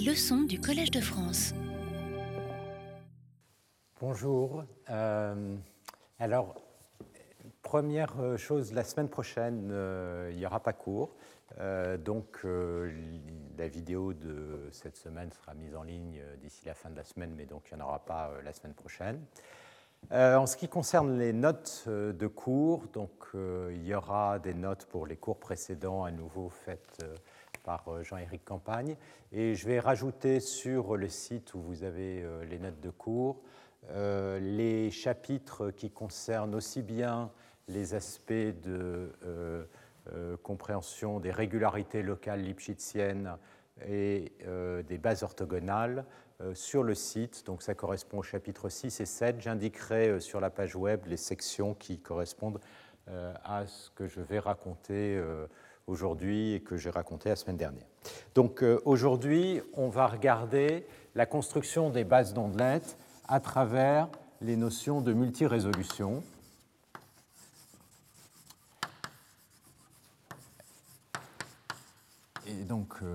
Leçons du Collège de France. Bonjour. Euh, alors, première chose, la semaine prochaine, euh, il n'y aura pas cours. Euh, donc, la vidéo de cette semaine sera mise en ligne d'ici la fin de la semaine, mais donc il n'y en aura pas la semaine prochaine. en ce qui concerne les notes de cours, donc il y aura des notes pour les cours précédents à nouveau faites par euh, Jean-Éric Campagne. Et je vais rajouter sur le site où vous avez euh, les notes de cours euh, les chapitres qui concernent aussi bien les aspects de compréhension des régularités locales lipschitziennes et des bases orthogonales sur le site. Donc ça correspond au chapitre 6 et 7. J'indiquerai sur la page web les sections qui correspondent à ce que je vais raconter aujourd'hui et que j'ai raconté la semaine dernière. Donc euh, aujourd'hui, on va regarder la construction des bases d'ondelettes à travers les notions de multirésolution. Et donc, euh,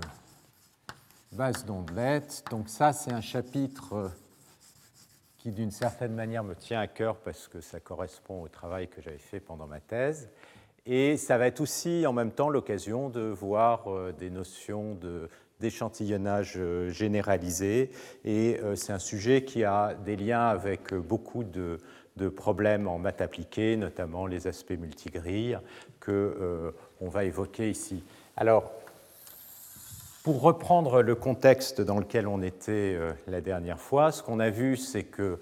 base d'ondelettes. Donc ça, c'est un chapitre euh, qui, d'une certaine manière, me tient à cœur parce que ça correspond au travail que j'avais fait pendant ma thèse. Et ça va être aussi en même temps l'occasion de voir euh, des notions d'échantillonnage euh, généralisé. Et euh, c'est un sujet qui a des liens avec beaucoup de, problèmes en maths appliquées, notamment les aspects multigrilles qu'on on va évoquer ici. Alors, pour reprendre le contexte dans lequel on était la dernière fois, ce qu'on a vu, c'est que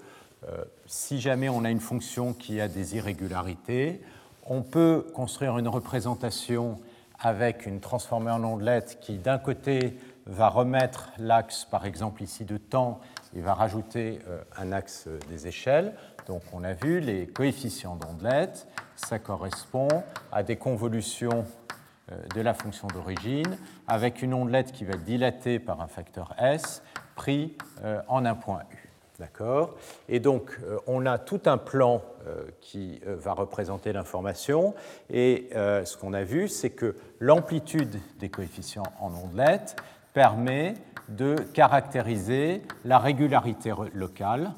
si jamais on a une fonction qui a des irrégularités, on peut construire une représentation avec une transformée en ondelette qui, d'un côté, va remettre l'axe, par exemple ici de temps, et va rajouter euh, un axe des échelles. Donc on a vu les coefficients d'ondelette, ça correspond à des convolutions euh, de la fonction d'origine, avec une ondelette qui va être dilatée par un facteur S pris euh, en un point. D'accord Et donc, euh, on a tout un plan euh, qui euh, va représenter l'information. Et ce qu'on a vu, c'est que l'amplitude des coefficients en ondelettes permet de caractériser la régularité locale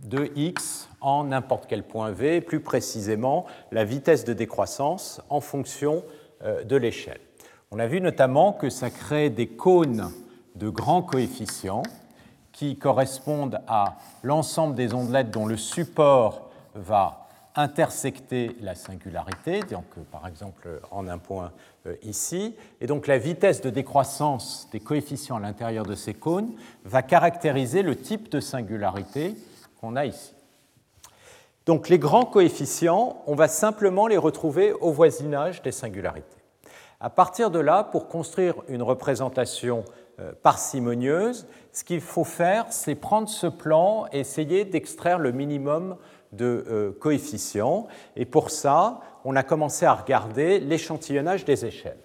de x en n'importe quel point v, plus précisément la vitesse de décroissance en fonction de l'échelle. On a vu notamment que ça crée des cônes de grands coefficients qui correspondent à l'ensemble des ondelettes dont le support va intersecter la singularité, euh, par exemple en un point euh, ici. Et donc la vitesse de décroissance des coefficients à l'intérieur de ces cônes va caractériser le type de singularité qu'on a ici. Donc les grands coefficients, on va simplement les retrouver au voisinage des singularités. À partir de là, pour construire une représentation euh, parcimonieuse, ce qu'il faut faire, c'est prendre ce plan et essayer d'extraire le minimum de euh, coefficients. Et pour ça, on a commencé à regarder l'échantillonnage des échelles.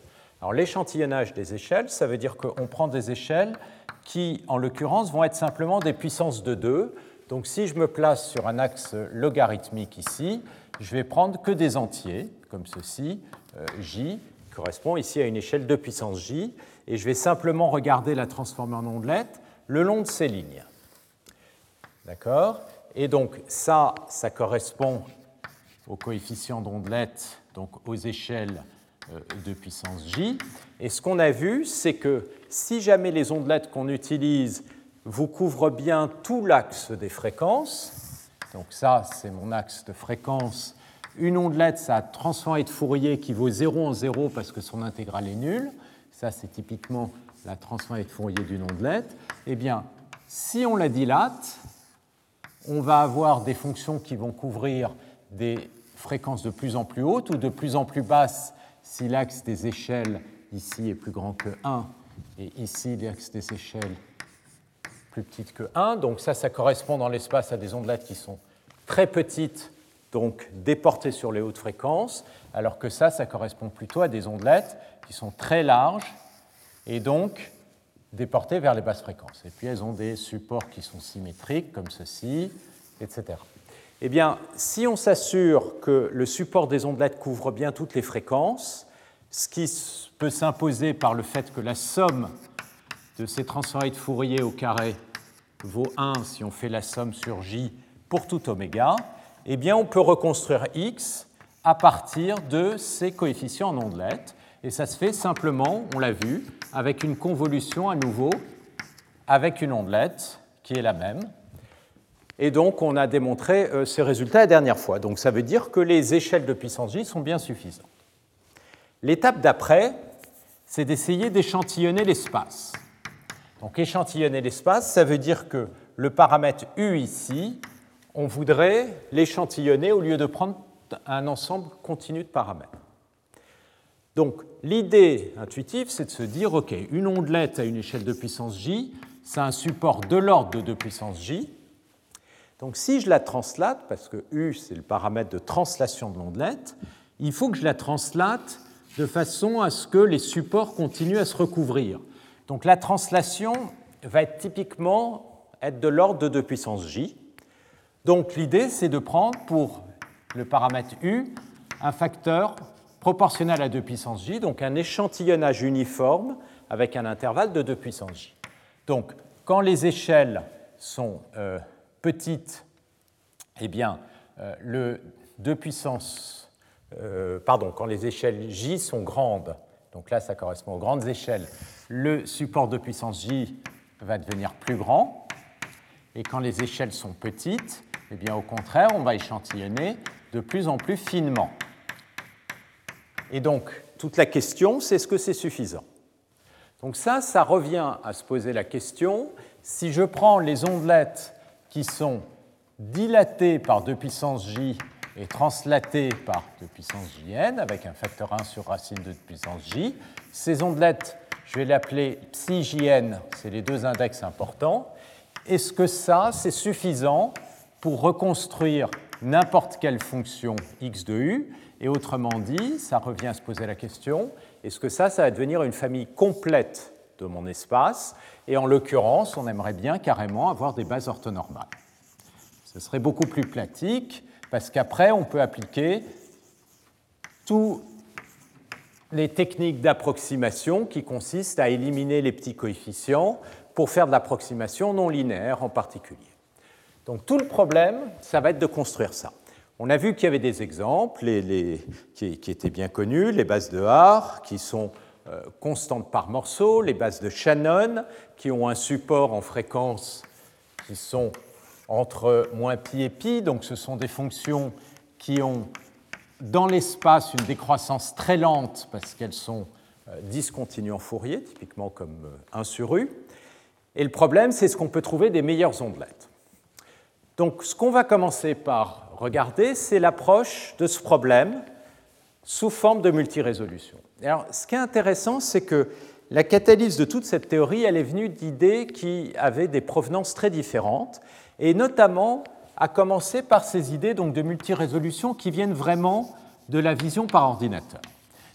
Alors l'échantillonnage des échelles, ça veut dire qu'on prend des échelles qui, en l'occurrence, vont être simplement des puissances de 2. Donc si je me place sur un axe logarithmique ici, je vais prendre que des entiers, comme ceci, euh, j, correspond ici à une échelle de puissance j, et je vais simplement regarder la transformée en ondelette le long de ces lignes. D'accord? Et donc ça, ça correspond au coefficient d'ondelette, donc aux échelles euh, de puissance j. Et ce qu'on a vu, c'est que si jamais les ondelettes qu'on utilise vous couvrent bien tout l'axe des fréquences, donc ça c'est mon axe de fréquence une ondelette, ça a transformée de Fourier qui vaut 0 en 0 parce que son intégrale est nulle. Ça, c'est typiquement la transformée de Fourier d'une ondelette. Eh bien, si on la dilate, on va avoir des fonctions qui vont couvrir des fréquences de plus en plus hautes ou de plus en plus basses si l'axe des échelles ici est plus grand que 1 et ici l'axe des échelles plus petite que 1. Donc ça, ça correspond dans l'espace à des ondelettes qui sont très petites donc déportées sur les hautes fréquences, alors que ça, ça correspond plutôt à des ondelettes qui sont très larges et donc déportées vers les basses fréquences. Et puis elles ont des supports qui sont symétriques, comme ceci, etc. Eh bien, si on s'assure que le support des ondelettes couvre bien toutes les fréquences, ce qui peut s'imposer par le fait que la somme de ces transformés de Fourier au carré vaut 1 si on fait la somme sur j pour tout oméga, eh bien on peut reconstruire x à partir de ces coefficients en ondelettes. Et ça se fait simplement, on l'a vu, avec une convolution à nouveau avec une ondelette qui est la même. Et donc on a démontré euh, ces résultats la dernière fois. Donc ça veut dire que les échelles de puissance j sont bien suffisantes. L'étape d'après, c'est d'essayer d'échantillonner l'espace. Donc échantillonner l'espace, ça veut dire que le paramètre U ici, on voudrait l'échantillonner au lieu de prendre un ensemble continu de paramètres. Donc l'idée intuitive, c'est de se dire, OK, une ondelette à une échelle de puissance j, c'est un support de l'ordre de 2 puissance j. Donc si je la translate, parce que U, c'est le paramètre de translation de l'ondelette, il faut que je la translate de façon à ce que les supports continuent à se recouvrir. Donc la translation va être typiquement être de l'ordre de 2 puissance j. Donc l'idée, c'est de prendre pour le paramètre u un facteur proportionnel à 2 puissance j, donc un échantillonnage uniforme avec un intervalle de 2 puissance j. Donc quand les échelles sont euh, petites, eh bien, euh, le 2 puissance, euh, pardon, quand les échelles j sont grandes, donc là ça correspond aux grandes échelles, le support de puissance j va devenir plus grand. Et quand les échelles sont petites, eh bien, au contraire, on va échantillonner de plus en plus finement. Et donc, toute la question, c'est est-ce que c'est suffisant? Donc ça, ça revient à se poser la question, si je prends les ondelettes qui sont dilatées par 2 puissance j et translatées par 2 puissance jn, avec un facteur 1 sur racine de 2 puissance j, ces ondelettes, je vais l'appeler psi jn, c'est les deux index importants, est-ce que ça, c'est suffisant? Pour reconstruire n'importe quelle fonction x de u Et autrement dit, ça revient à se poser la question, est-ce que ça, ça va devenir une famille complète de mon espace? Et en l'occurrence, on aimerait bien carrément avoir des bases orthonormales. Ce serait beaucoup plus pratique, parce qu'après, on peut appliquer toutes les techniques d'approximation qui consistent à éliminer les petits coefficients pour faire de l'approximation non linéaire en particulier. Donc tout le problème, ça va être de construire ça. On a vu qu'il y avait des exemples qui, étaient bien connus, les bases de Haar, qui sont euh, constantes par morceau, les bases de Shannon, qui ont un support en fréquence qui sont entre moins pi et pi, donc ce sont des fonctions qui ont dans l'espace une décroissance très lente parce qu'elles sont euh, discontinues en Fourier, typiquement comme 1 euh, sur U. Et le problème, c'est ce qu'on peut trouver des meilleures ondelettes. Donc ce qu'on va commencer par regarder, c'est l'approche de ce problème sous forme de multirésolution. Alors, ce qui est intéressant, c'est que la catalyse de toute cette théorie, elle est venue d'idées qui avaient des provenances très différentes, et notamment à commencer par ces idées donc, de multirésolution qui viennent vraiment de la vision par ordinateur.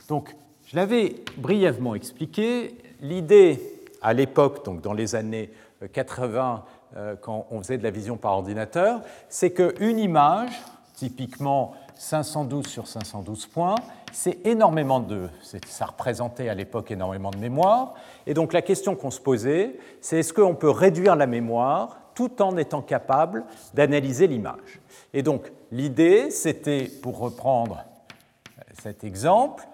Donc, je l'avais brièvement expliqué, l'idée à l'époque, donc dans les années 80, euh, quand on faisait de la vision par ordinateur, c'est qu'une image, typiquement 512 sur 512 points, c'est énormément de. Ça représentait à l'époque énormément de mémoire. Et donc la question qu'on se posait, c'est est-ce qu'on peut réduire la mémoire tout en étant capable d'analyser l'image? Et donc l'idée, c'était, pour reprendre cet exemple,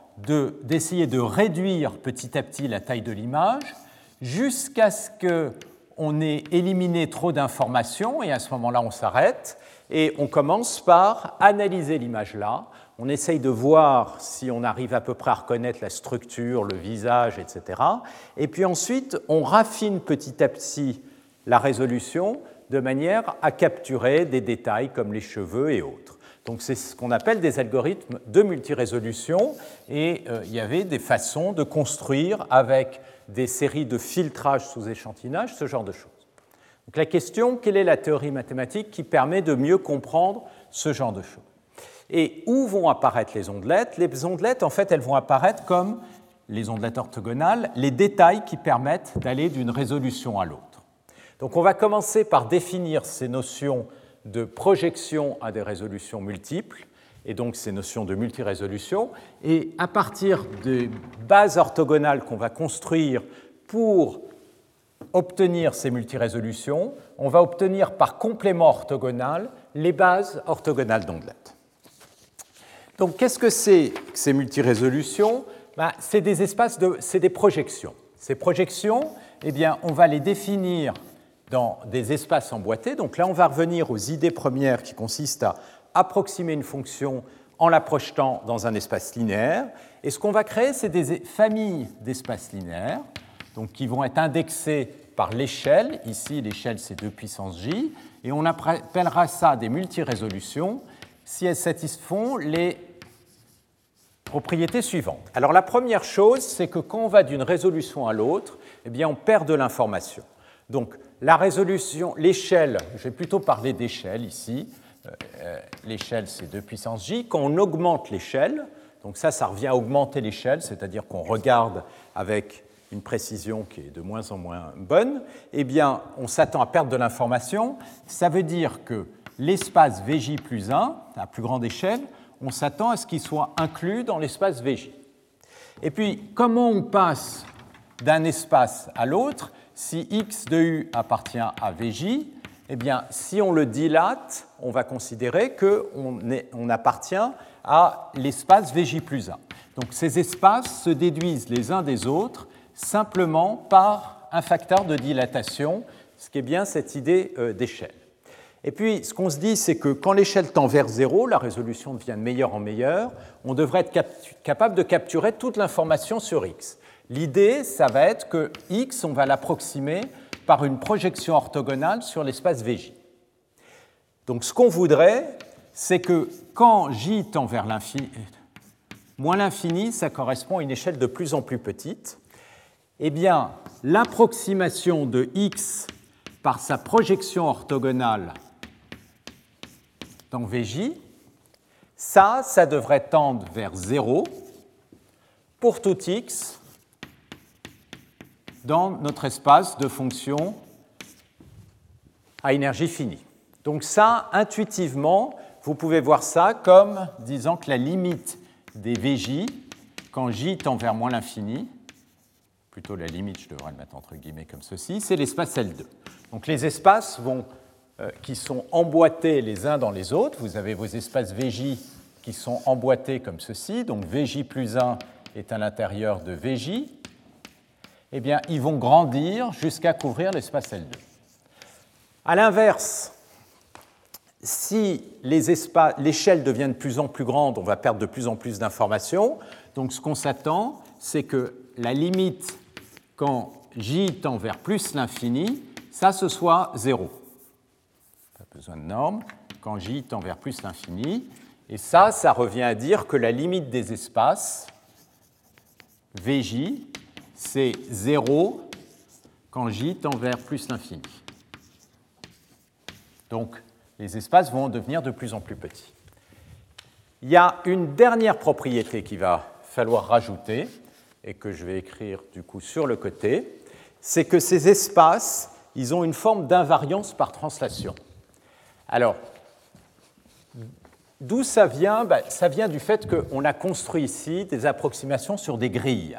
d'essayer de, réduire petit à petit la taille de l'image jusqu'à ce qu'on ait éliminé trop d'informations, et à ce moment-là, on s'arrête, et on commence par analyser l'image là. On essaye de voir si on arrive à peu près à reconnaître la structure, le visage, etc. Et puis ensuite, on raffine petit à petit la résolution de manière à capturer des détails comme les cheveux et autres. Donc c'est ce qu'on appelle des algorithmes de multirésolution et euh, il y avait des façons de construire avec des séries de filtrage sous échantillonnage, ce genre de choses. Donc la question, quelle est la théorie mathématique qui permet de mieux comprendre ce genre de choses? Et où vont apparaître les ondelettes? Les ondelettes, en fait, elles vont apparaître comme les ondelettes orthogonales, les détails qui permettent d'aller d'une résolution à l'autre. Donc on va commencer par définir ces notions de projection à des résolutions multiples. Et donc ces notions de multirésolution. Et à partir des bases orthogonales qu'on va construire pour obtenir ces multirésolutions, on va obtenir par complément orthogonal les bases orthogonales d'ondelette. Donc qu'est-ce que c'est que ces multirésolutions? Ben, C'est des espaces, de, c'est des projections. Ces projections, eh bien, on va les définir dans des espaces emboîtés. Donc là, on va revenir aux idées premières qui consistent à approximer une fonction en la projetant dans un espace linéaire. Et ce qu'on va créer, c'est des familles d'espaces linéaires donc, qui vont être indexés par l'échelle. Ici, l'échelle, c'est 2 puissance j. Et on appellera ça des multirésolutions si elles satisfont les propriétés suivantes. Alors, la première chose, c'est que quand on va d'une résolution à l'autre, eh bien, on perd de l'information. Donc, la résolution, l'échelle, je vais plutôt parler d'échelle ici. Euh, euh, l'échelle, c'est 2 puissance j. Quand on augmente l'échelle, donc ça, ça revient à augmenter l'échelle, c'est-à-dire qu'on regarde avec une précision qui est de moins en moins bonne, eh bien, on s'attend à perdre de l'information. Ça veut dire que l'espace VJ plus 1, à plus grande échelle, on s'attend à ce qu'il soit inclus dans l'espace VJ. Et puis, comment on passe d'un espace à l'autre si x de u appartient à VJ Eh bien, si on le dilate, on va considérer qu'on on appartient à l'espace VJ plus 1. Donc ces espaces se déduisent les uns des autres simplement par un facteur de dilatation, ce qui est bien cette idée euh, d'échelle. Et puis, ce qu'on se dit, c'est que quand l'échelle tend vers zéro, la résolution devient de meilleure en meilleure, on devrait être capable de capturer toute l'information sur x. L'idée, ça va être que x, on va l'approximer par une projection orthogonale sur l'espace VJ. Donc, ce qu'on voudrait, c'est que quand j tend vers l'infini, moins l'infini, ça correspond à une échelle de plus en plus petite eh bien, l'approximation de x par sa projection orthogonale dans VJ, ça, ça devrait tendre vers 0 pour tout x dans notre espace de fonctions à énergie finie. Donc ça, intuitivement, vous pouvez voir ça comme disant que la limite des VJ, quand j tend vers moins l'infini, plutôt la limite, je devrais le mettre entre guillemets comme ceci, c'est l'espace L2. Donc les espaces euh, qui sont emboîtés les uns dans les autres, vous avez vos espaces VJ qui sont emboîtés comme ceci, donc VJ plus 1 est à l'intérieur de VJ, eh bien, ils vont grandir jusqu'à couvrir l'espace L2. A l'inverse, si l'échelle devient de plus en plus grande, on va perdre de plus en plus d'informations. Donc ce qu'on s'attend, c'est que la limite quand j tend vers plus l'infini, ça ce soit 0. Pas besoin de norme. Quand j tend vers plus l'infini. Et ça, ça revient à dire que la limite des espaces, Vj, c'est 0 quand j tend vers plus l'infini. Donc, les espaces vont devenir de plus en plus petits. Il y a une dernière propriété qu'il va falloir rajouter, et que je vais écrire du coup sur le côté, c'est que ces espaces, ils ont une forme d'invariance par translation. Alors, d'où ça vient? Ben, Ça vient du fait qu'on a construit ici des approximations sur des grilles.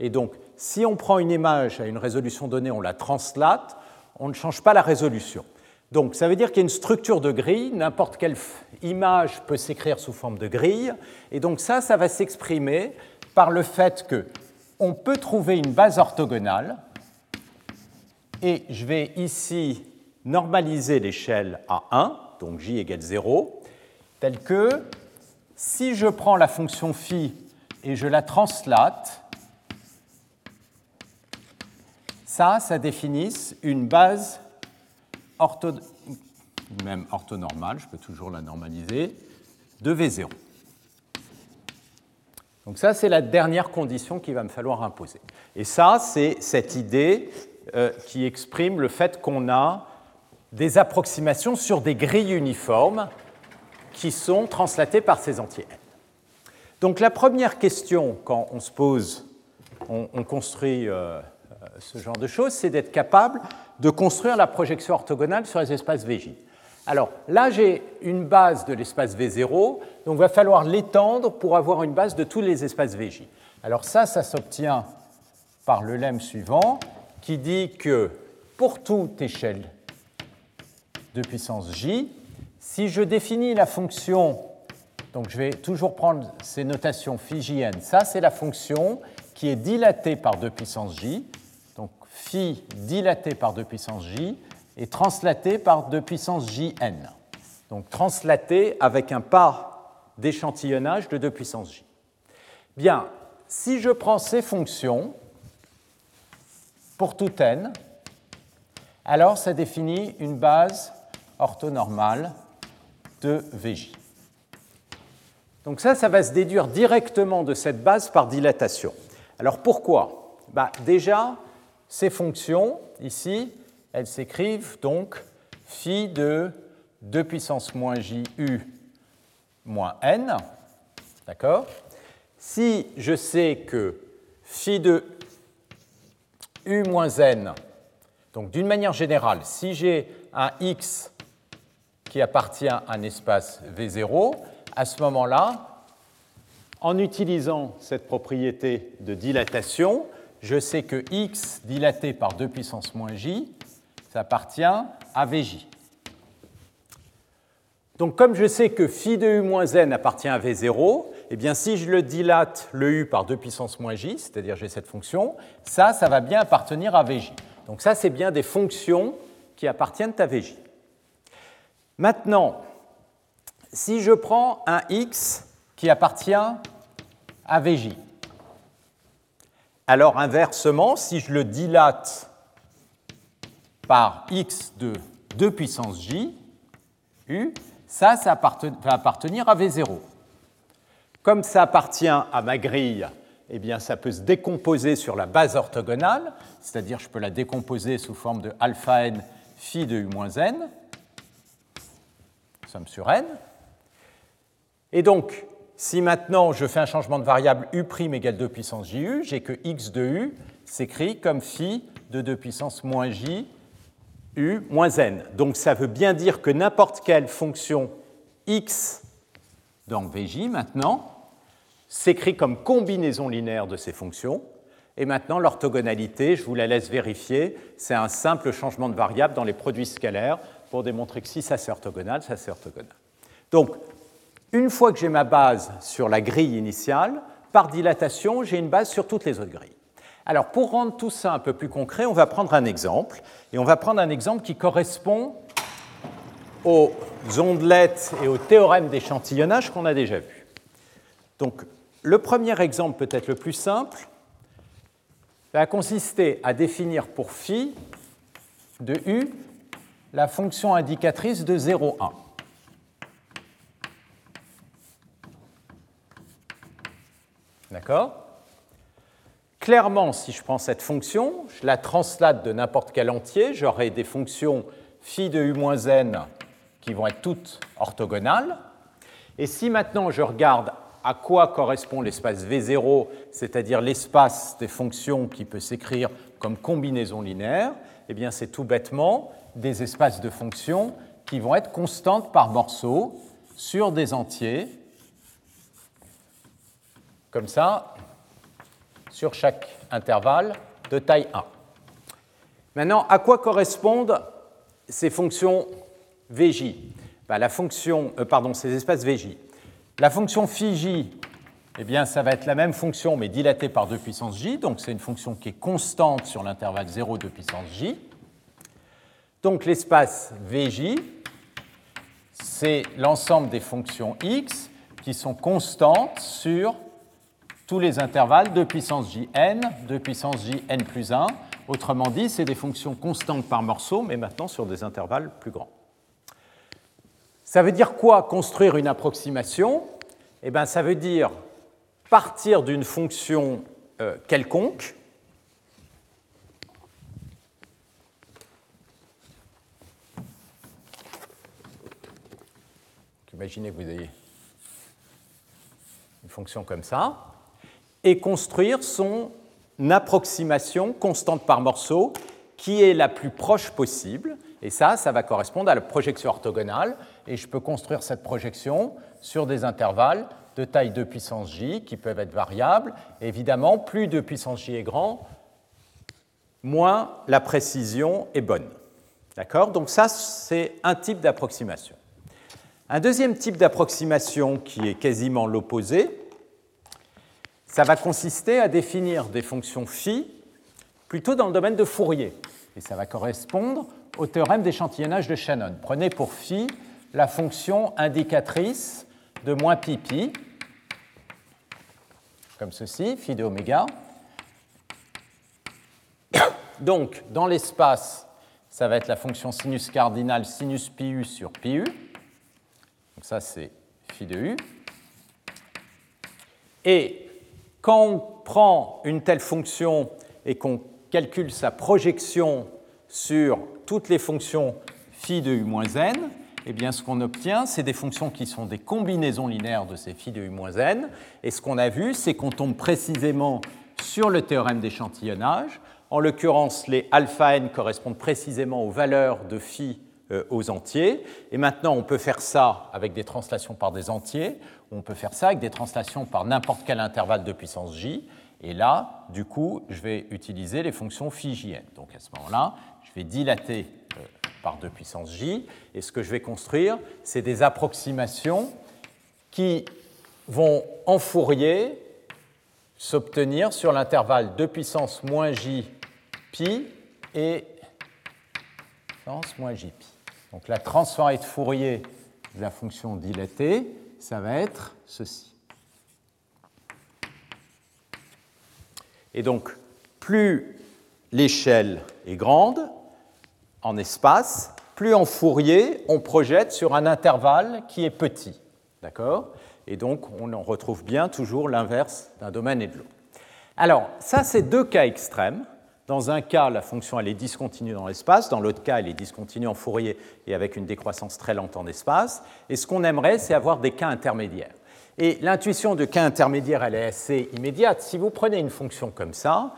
Et donc, si on prend une image à une résolution donnée, on la translate, on ne change pas la résolution. Donc, ça veut dire qu'il y a une structure de grille, n'importe quelle image peut s'écrire sous forme de grille, et donc ça, ça va s'exprimer par le fait que on peut trouver une base orthogonale, et je vais ici normaliser l'échelle à 1, donc j égale 0, telle que si je prends la fonction phi et je la translate, ça, ça définisse une base même orthonormale, je peux toujours la normaliser, de V0. Donc ça, c'est la dernière condition qu'il va me falloir imposer. Et ça, c'est cette idée euh, qui exprime le fait qu'on a des approximations sur des grilles uniformes qui sont translatées par ces entiers n. Donc la première question quand on se pose, on, construit euh, ce genre de choses, c'est d'être capable de construire la projection orthogonale sur les espaces VJ. Alors là, j'ai une base de l'espace V0, donc il va falloir l'étendre pour avoir une base de tous les espaces VJ. Alors ça, ça s'obtient par le lemme suivant, qui dit que pour toute échelle de puissance j, si je définis la fonction, donc je vais toujours prendre ces notations phi ça c'est la fonction qui est dilatée par 2 puissance j, phi dilatée par 2 puissance j, est translatée par 2 puissance jn. Donc translatée avec un pas d'échantillonnage de 2 puissance j. Bien, si je prends ces fonctions, pour tout n, alors ça définit une base orthonormale de VJ. Donc ça, ça va se déduire directement de cette base par dilatation. Alors pourquoi? Bah, Déjà, ces fonctions, ici, elles s'écrivent donc phi de 2 puissance moins j u moins n. D'accord? Si je sais que phi de u moins n. Donc d'une manière générale, si j'ai un x qui appartient à un espace V0, à ce moment-là, en utilisant cette propriété de dilatation, je sais que x dilaté par 2 puissance moins j, ça appartient à Vj. Donc comme je sais que phi de u moins n appartient à V0, eh bien, si je le dilate le u par 2 puissance moins j, c'est-à-dire j'ai cette fonction, ça, ça va bien appartenir à Vj. Donc ça, c'est bien des fonctions qui appartiennent à Vj. Maintenant, si je prends un x qui appartient à Vj, alors inversement, si je le dilate par x de 2 puissance j, u, ça, ça va appartenir à V0. Comme ça appartient à ma grille, eh bien, ça peut se décomposer sur la base orthogonale, c'est-à-dire je peux la décomposer sous forme de alpha n phi de u moins n, somme sur n. Et donc, si maintenant je fais un changement de variable u' égale 2 puissance ju, j'ai que x de u s'écrit comme phi de 2 puissance moins j u moins n. Donc ça veut bien dire que n'importe quelle fonction x dans Vj maintenant s'écrit comme combinaison linéaire de ces fonctions. Et maintenant, l'orthogonalité, je vous la laisse vérifier, c'est un simple changement de variable dans les produits scalaires pour démontrer que si ça c'est orthogonal, ça c'est orthogonal. Donc, une fois que j'ai ma base sur la grille initiale, par dilatation, j'ai une base sur toutes les autres grilles. Alors, pour rendre tout ça un peu plus concret, on va prendre un exemple, et on va prendre un exemple qui correspond aux ondelettes et au théorème d'échantillonnage qu'on a déjà vu. Donc, le premier exemple, peut-être le plus simple, va consister à définir pour phi de u la fonction indicatrice de 0,1. D'accord? Clairement, si je prends cette fonction, je la translate de n'importe quel entier, j'aurai des fonctions phi de u moins n qui vont être toutes orthogonales. Et si maintenant je regarde à quoi correspond l'espace V0, c'est-à-dire l'espace des fonctions qui peut s'écrire comme combinaison linéaire, eh bien c'est tout bêtement des espaces de fonctions qui vont être constantes par morceaux sur des entiers, comme ça, sur chaque intervalle de taille 1. Maintenant, à quoi correspondent ces fonctions VJ ben, la fonction, euh, pardon, ces espaces VJ la fonction phi j, eh bien, ça va être la même fonction, mais dilatée par 2 puissance j. Donc, c'est une fonction qui est constante sur l'intervalle 0, 2 puissance j. Donc, l'espace Vj, c'est l'ensemble des fonctions x qui sont constantes sur tous les intervalles 2 puissance jn, 2 puissance jn plus 1. Autrement dit, c'est des fonctions constantes par morceau, mais maintenant sur des intervalles plus grands. Ça veut dire quoi construire une approximation? Eh bien, ça veut dire partir d'une fonction euh, quelconque, Imaginez que vous ayez une fonction comme ça, et construire son approximation constante par morceau qui est la plus proche possible Et ça, ça va correspondre à la projection orthogonale. Et je peux construire cette projection sur des intervalles de taille 2 puissance j qui peuvent être variables. évidemment, plus 2 puissance j est grand, moins la précision est bonne. D'accord? Donc ça, c'est un type d'approximation. Un deuxième type d'approximation qui est quasiment l'opposé, ça va consister à définir des fonctions phi plutôt dans le domaine de Fourier. Et ça va correspondre au théorème d'échantillonnage de Shannon. Prenez pour phi la fonction indicatrice de moins pi pi, comme ceci, phi de oméga. Donc, dans l'espace, ça va être la fonction sinus cardinal sinus pi u sur pi u. Donc ça, c'est phi de u. Et quand on prend une telle fonction et qu'on calcule sa projection sur toutes les fonctions phi de u moins n, eh bien, ce qu'on obtient, c'est des fonctions qui sont des combinaisons linéaires de ces phi de u moins n. Et ce qu'on a vu, c'est qu'on tombe précisément sur le théorème d'échantillonnage. En l'occurrence, les alpha n correspondent précisément aux valeurs de phi euh, aux entiers. Et maintenant, on peut faire ça avec des translations par des entiers, on peut faire ça avec des translations par n'importe quel intervalle de puissance j. Et là, du coup, je vais utiliser les fonctions phi. Donc à ce moment-là, je vais dilater euh, par 2 puissance j. Et ce que je vais construire, c'est des approximations qui vont en Fourier s'obtenir sur l'intervalle 2 puissance moins j pi et puissance moins j pi. Donc la transformée de Fourier de la fonction dilatée, ça va être ceci. Et donc, plus l'échelle est grande en espace, plus en Fourier on projette sur un intervalle qui est petit. D'accord? Et donc, on retrouve bien toujours l'inverse d'un domaine et de l'autre. Alors, ça, c'est deux cas extrêmes. Dans un cas, la fonction elle est discontinue dans l'espace, dans l'autre cas, elle est discontinue en Fourier et avec une décroissance très lente en espace. Et ce qu'on aimerait, c'est avoir des cas intermédiaires. Et l'intuition de cas intermédiaires, elle est assez immédiate. Si vous prenez une fonction comme ça,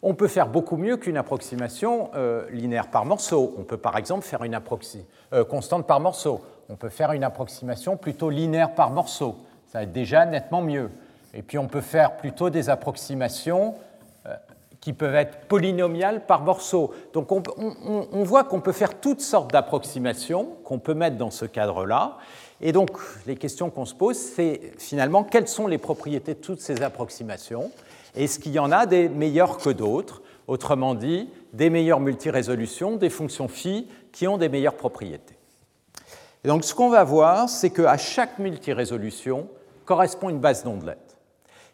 on peut faire beaucoup mieux qu'une approximation euh, linéaire par morceau. On peut par exemple faire une approximation euh, constante par morceau. On peut faire une approximation plutôt linéaire par morceau. Ça va être déjà nettement mieux. Et puis on peut faire plutôt des approximations qui peuvent être polynomiales par morceau. Donc on, voit qu'on peut faire toutes sortes d'approximations qu'on peut mettre dans ce cadre-là. Et donc les questions qu'on se pose, c'est finalement quelles sont les propriétés de toutes ces approximations? Est-ce qu'il y en a des meilleures que d'autres? Autrement dit, des meilleures multirésolutions, des fonctions phi qui ont des meilleures propriétés. Et donc ce qu'on va voir, c'est qu'à chaque multirésolution correspond une base d'ondelettes.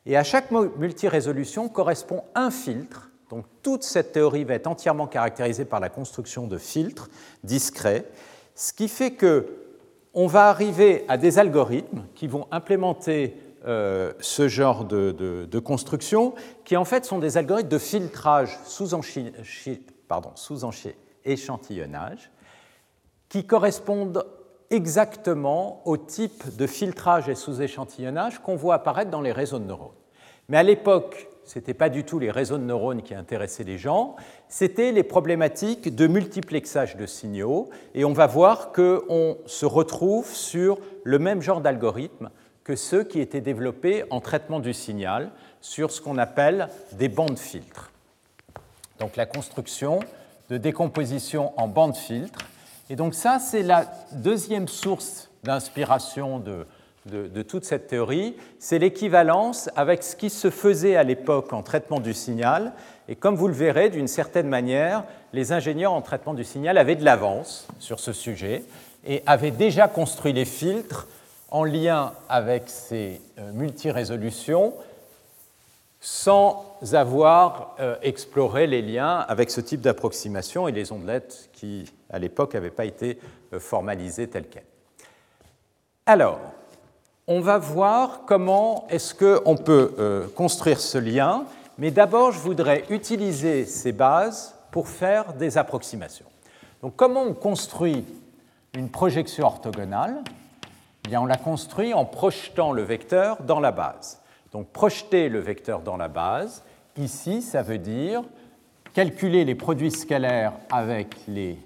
Et à chaque multirésolution correspond un filtre. Donc toute cette théorie va être entièrement caractérisée par la construction de filtres discrets, ce qui fait que on va arriver à des algorithmes qui vont implémenter euh, ce genre de, construction, qui en fait sont des algorithmes de filtrage sous, sous échantillonnage, qui correspondent exactement au type de filtrage et sous-échantillonnage qu'on voit apparaître dans les réseaux de neurones. Mais à l'époque, ce n'était pas du tout les réseaux de neurones qui intéressaient les gens, c'était les problématiques de multiplexage de signaux, et on va voir qu'on se retrouve sur le même genre d'algorithme que ceux qui étaient développés en traitement du signal sur ce qu'on appelle des bandes filtres. Donc la construction de décomposition en bandes filtres et donc ça, c'est la deuxième source d'inspiration de, toute cette théorie, c'est l'équivalence avec ce qui se faisait à l'époque en traitement du signal. Et comme vous le verrez, d'une certaine manière, les ingénieurs en traitement du signal avaient de l'avance sur ce sujet et avaient déjà construit les filtres en lien avec ces euh, multirésolutions sans avoir euh, exploré les liens avec ce type d'approximation et les ondelettes qui, à l'époque, n'avaient pas été euh, formalisées telles quelles. Alors, on va voir comment est-ce qu'on peut euh, construire ce lien, mais d'abord, je voudrais utiliser ces bases pour faire des approximations. Donc, comment on construit une projection orthogonale? Eh bien, On la construit en projetant le vecteur dans la base. Donc projeter le vecteur dans la base, ici, ça veut dire calculer les produits scalaires avec les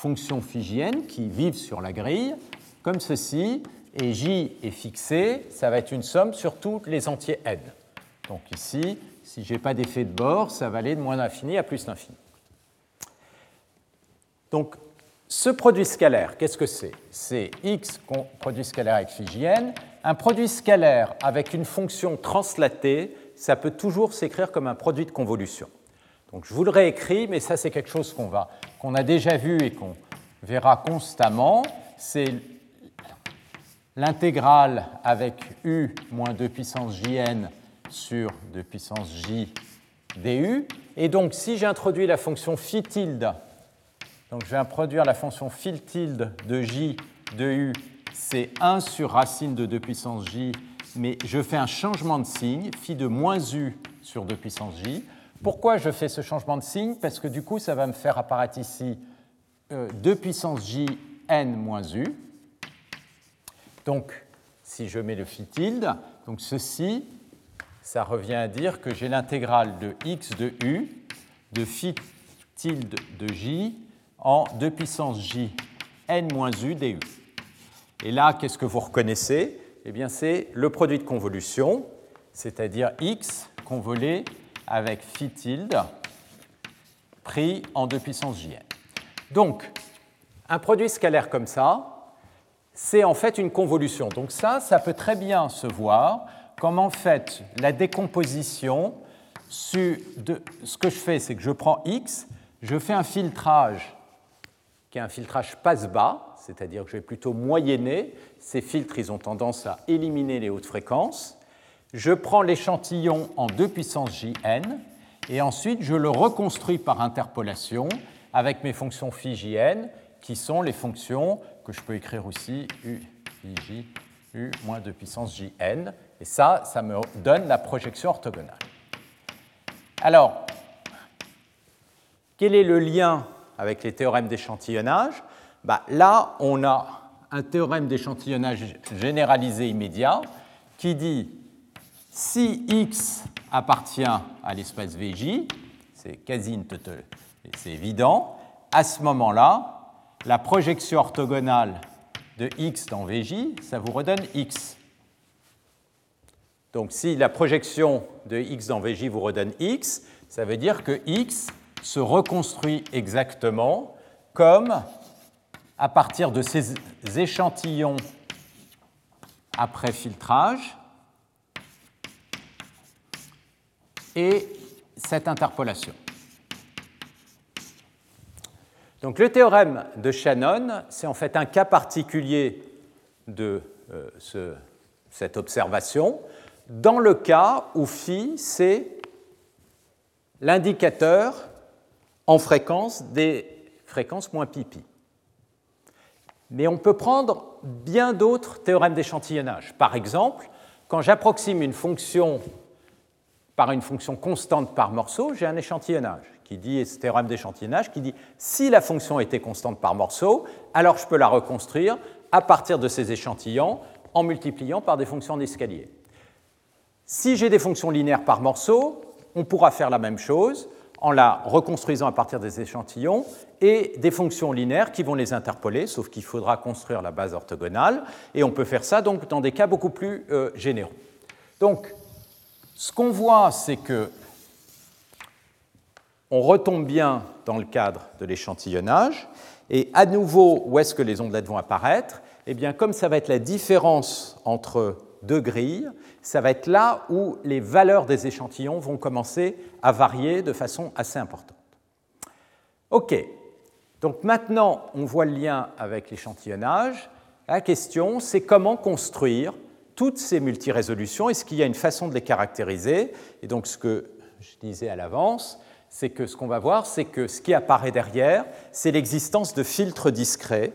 fonctions phygien qui vivent sur la grille, comme ceci, et J est fixé, ça va être une somme sur tous les entiers n. Donc ici, si je n'ai pas d'effet de bord, ça va aller de moins l'infini à plus l'infini. Donc, ce produit scalaire, qu'est-ce que c'est? C'est x produit scalaire avec phygien. Un produit scalaire avec une fonction translatée, ça peut toujours s'écrire comme un produit de convolution. Donc je vous le réécris, mais ça c'est quelque chose qu'on qu'on a déjà vu et qu'on verra constamment. C'est l'intégrale avec u moins 2 puissance jn sur 2 puissance j du. Et donc si j'introduis la fonction phi tilde, donc je vais introduire la fonction phi tilde de j de u, c'est 1 sur racine de 2 puissance j, mais je fais un changement de signe, phi de moins u sur 2 puissance j. Pourquoi je fais ce changement de signe? Parce que du coup, ça va me faire apparaître ici 2 euh, puissance j n moins u. Donc, si je mets le phi tilde, donc ceci, ça revient à dire que j'ai l'intégrale de x de u de phi tilde de j en 2 puissance j n moins u du. Et là, qu'est-ce que vous reconnaissez? Eh bien, c'est le produit de convolution, c'est-à-dire x convolé avec phi tilde pris en 2 puissance jn. Donc, un produit scalaire comme ça, c'est en fait une convolution. Donc ça, ça peut très bien se voir comme en fait la décomposition ce que je fais, c'est que je prends x, je fais un filtrage qui est un filtrage passe-bas, c'est-à-dire que je vais plutôt moyenner. Ces filtres, ils ont tendance à éliminer les hautes fréquences. Je prends l'échantillon en 2 puissance jn et ensuite je le reconstruis par interpolation avec mes fonctions phi qui sont les fonctions que je peux écrire aussi u j u moins 2 puissance jn. Et ça, ça me donne la projection orthogonale. Alors, quel est le lien avec les théorèmes d'échantillonnage? Bah, Là, on a un théorème d'échantillonnage généralisé immédiat qui dit si X appartient à l'espace VJ, c'est quasi c'est évident, à ce moment-là, la projection orthogonale de X dans VJ, ça vous redonne X. Donc si la projection de X dans VJ vous redonne X, ça veut dire que X se reconstruit exactement comme à partir de ces échantillons après filtrage et cette interpolation. Donc le théorème de Shannon, c'est en fait un cas particulier de euh, cette observation, dans le cas où phi, c'est l'indicateur en fréquence des fréquences moins pipi. Mais on peut prendre bien d'autres théorèmes d'échantillonnage. Par exemple, quand j'approxime une fonction par une fonction constante par morceau, j'ai un échantillonnage qui dit, ce théorème d'échantillonnage qui dit si la fonction était constante par morceau, alors je peux la reconstruire à partir de ces échantillons en multipliant par des fonctions d'escalier. Si j'ai des fonctions linéaires par morceau, on pourra faire la même chose en la reconstruisant à partir des échantillons et des fonctions linéaires qui vont les interpoler, sauf qu'il faudra construire la base orthogonale, et on peut faire ça donc dans des cas beaucoup plus euh, généraux. Donc, ce qu'on voit, c'est que on retombe bien dans le cadre de l'échantillonnage, et à nouveau, où est-ce que les ondelettes vont apparaître? Eh bien, comme ça va être la différence entre deux grilles, ça va être là où les valeurs des échantillons vont commencer à varier de façon assez importante. OK, donc maintenant on voit le lien avec l'échantillonnage. La question, c'est comment construire toutes ces multirésolutions Est-ce qu'il y a une façon de les caractériser Et donc ce que je disais à l'avance, c'est que ce qu'on va voir, c'est que ce qui apparaît derrière, c'est l'existence de filtres discrets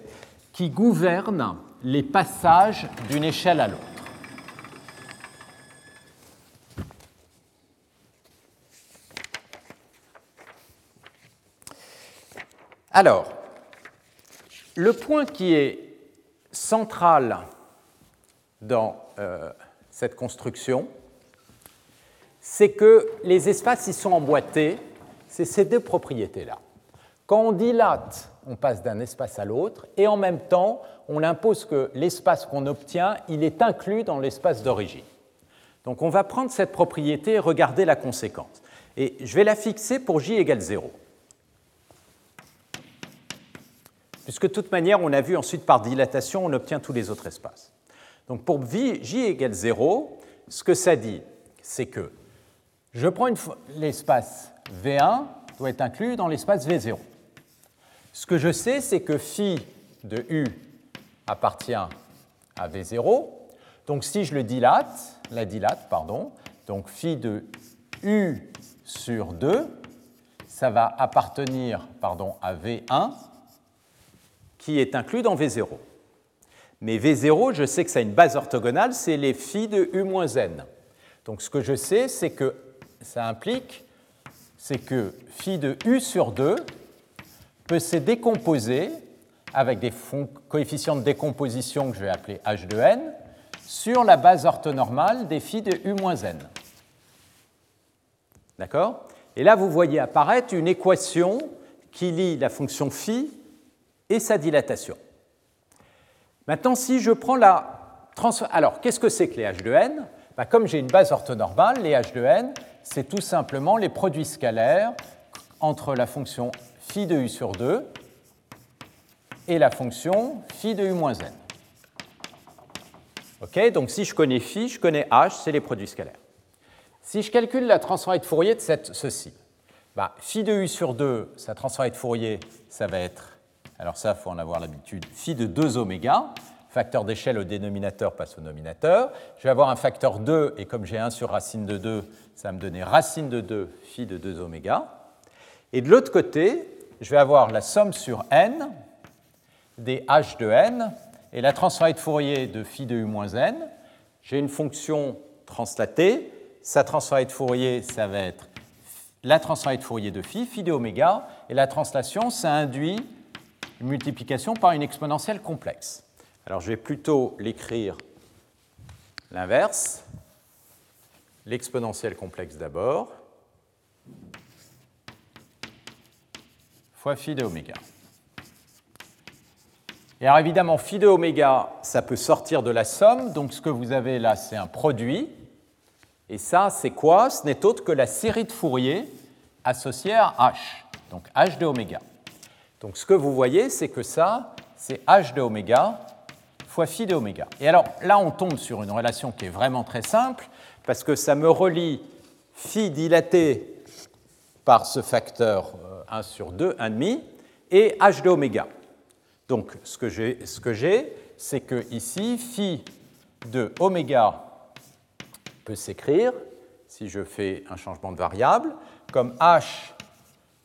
qui gouvernent les passages d'une échelle à l'autre. Alors, le point qui est central dans euh, cette construction, c'est que les espaces y sont emboîtés, c'est ces deux propriétés-là. Quand on dilate, on passe d'un espace à l'autre, et en même temps, on impose que l'espace qu'on obtient, il est inclus dans l'espace d'origine. Donc on va prendre cette propriété et regarder la conséquence. Et je vais la fixer pour j égale 0. Puisque de toute manière, on a vu ensuite par dilatation, on obtient tous les autres espaces. Donc pour j égale 0, ce que ça dit, c'est que je prends l'espace V1 doit être inclus dans l'espace V0. Ce que je sais, c'est que phi de U appartient à V0. Donc si je le dilate, la dilate, pardon, donc phi de U sur 2, ça va appartenir pardon, à V1 qui est inclus dans V0. Mais V0, je sais que ça a une base orthogonale, c'est les phi de U moins n. Donc ce que je sais, c'est que ça implique, c'est que phi de U sur 2 peut se décomposer avec des coefficients de décomposition que je vais appeler H de n sur la base orthonormale des phi de U moins n. D'accord? Et là, vous voyez apparaître une équation qui lie la fonction phi et sa dilatation. Maintenant, si je prends la Alors, qu'est-ce que c'est que les h de n? Bah, Comme j'ai une base orthonormale, les h de n, c'est tout simplement les produits scalaires entre la fonction phi de u sur 2 et la fonction phi de u moins n. Ok, donc si je connais phi, je connais h, c'est les produits scalaires. Si je calcule la transformée de Fourier de ceci, bah, phi de u sur 2, sa transformée de Fourier, ça va être alors ça, il faut en avoir l'habitude, phi de 2 oméga, facteur d'échelle au dénominateur passe au nominateur. Je vais avoir un facteur 2, et comme j'ai 1 sur racine de 2, ça va me donner racine de 2 phi de 2 oméga. Et de l'autre côté, je vais avoir la somme sur n des h de n, et la transformée de Fourier de phi de u moins n. J'ai une fonction translatée, sa transformée de Fourier, ça va être la transformée de Fourier de phi, phi de oméga, et la translation, ça induit multiplication par une exponentielle complexe. Alors je vais plutôt l'écrire l'inverse, l'exponentielle complexe d'abord, fois phi de oméga. Et alors évidemment, phi de oméga, ça peut sortir de la somme, donc ce que vous avez là, c'est un produit. Et ça, c'est quoi? Ce n'est autre que la série de Fourier associée à h, donc h de oméga. Donc ce que vous voyez, c'est que ça, c'est h de oméga fois phi de oméga. Et alors là, on tombe sur une relation qui est vraiment très simple, parce que ça me relie phi dilaté par ce facteur 1 euh, sur 2, 1,5, et h de oméga. Donc ce que j'ai, c'est que ici, phi de oméga peut s'écrire, si je fais un changement de variable, comme h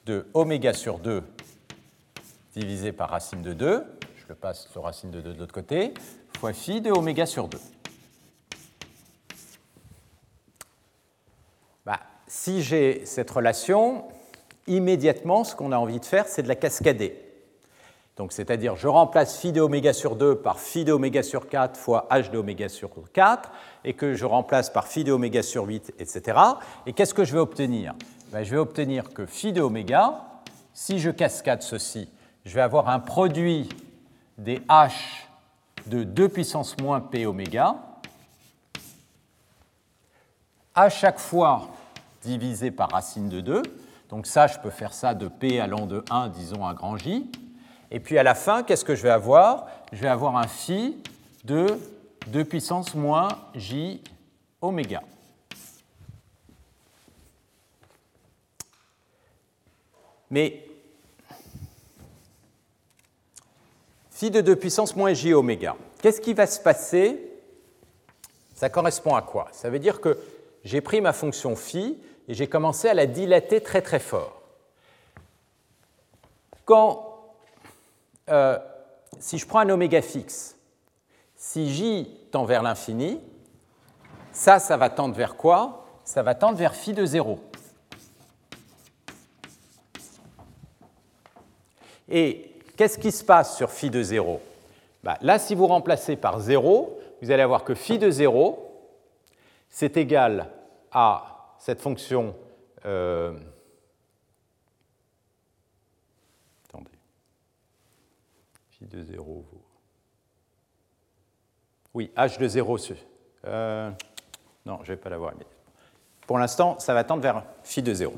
de oméga sur 2 divisé par racine de 2, je le passe sur racine de 2 de l'autre côté, fois phi de oméga sur 2. Bah, si j'ai cette relation, immédiatement, ce qu'on a envie de faire, c'est de la cascader. Donc, c'est-à-dire, je remplace phi de oméga sur 2 par phi de oméga sur 4 fois h de oméga sur 4, et que je remplace par phi de oméga sur 8, etc. Et qu'est-ce que je vais obtenir? Ben, Je vais obtenir que phi de oméga, si je cascade ceci, je vais avoir un produit des h de 2 puissance moins p oméga, à chaque fois divisé par racine de 2. Donc ça, je peux faire ça de p allant de 1, disons, à grand J. Et puis à la fin, qu'est-ce que je vais avoir? Je vais avoir un phi de 2 puissance moins J oméga. Mais phi de 2 puissance moins j oméga. Qu'est-ce qui va se passer? Ça correspond à quoi? Ça veut dire que j'ai pris ma fonction phi et j'ai commencé à la dilater très très fort. Quand, euh, si je prends un oméga fixe, si j tend vers l'infini, ça, ça va tendre vers quoi? Ça va tendre vers phi de 0. Et Qu'est-ce qui se passe sur phi de 0 bah, Là, si vous remplacez par 0, vous allez avoir que phi de 0, c'est égal à cette fonction euh, de 0 vaut. Oui, h de 0. Euh, non, je ne vais pas l'avoir immédiatement. Pour l'instant, ça va tendre vers phi de 0.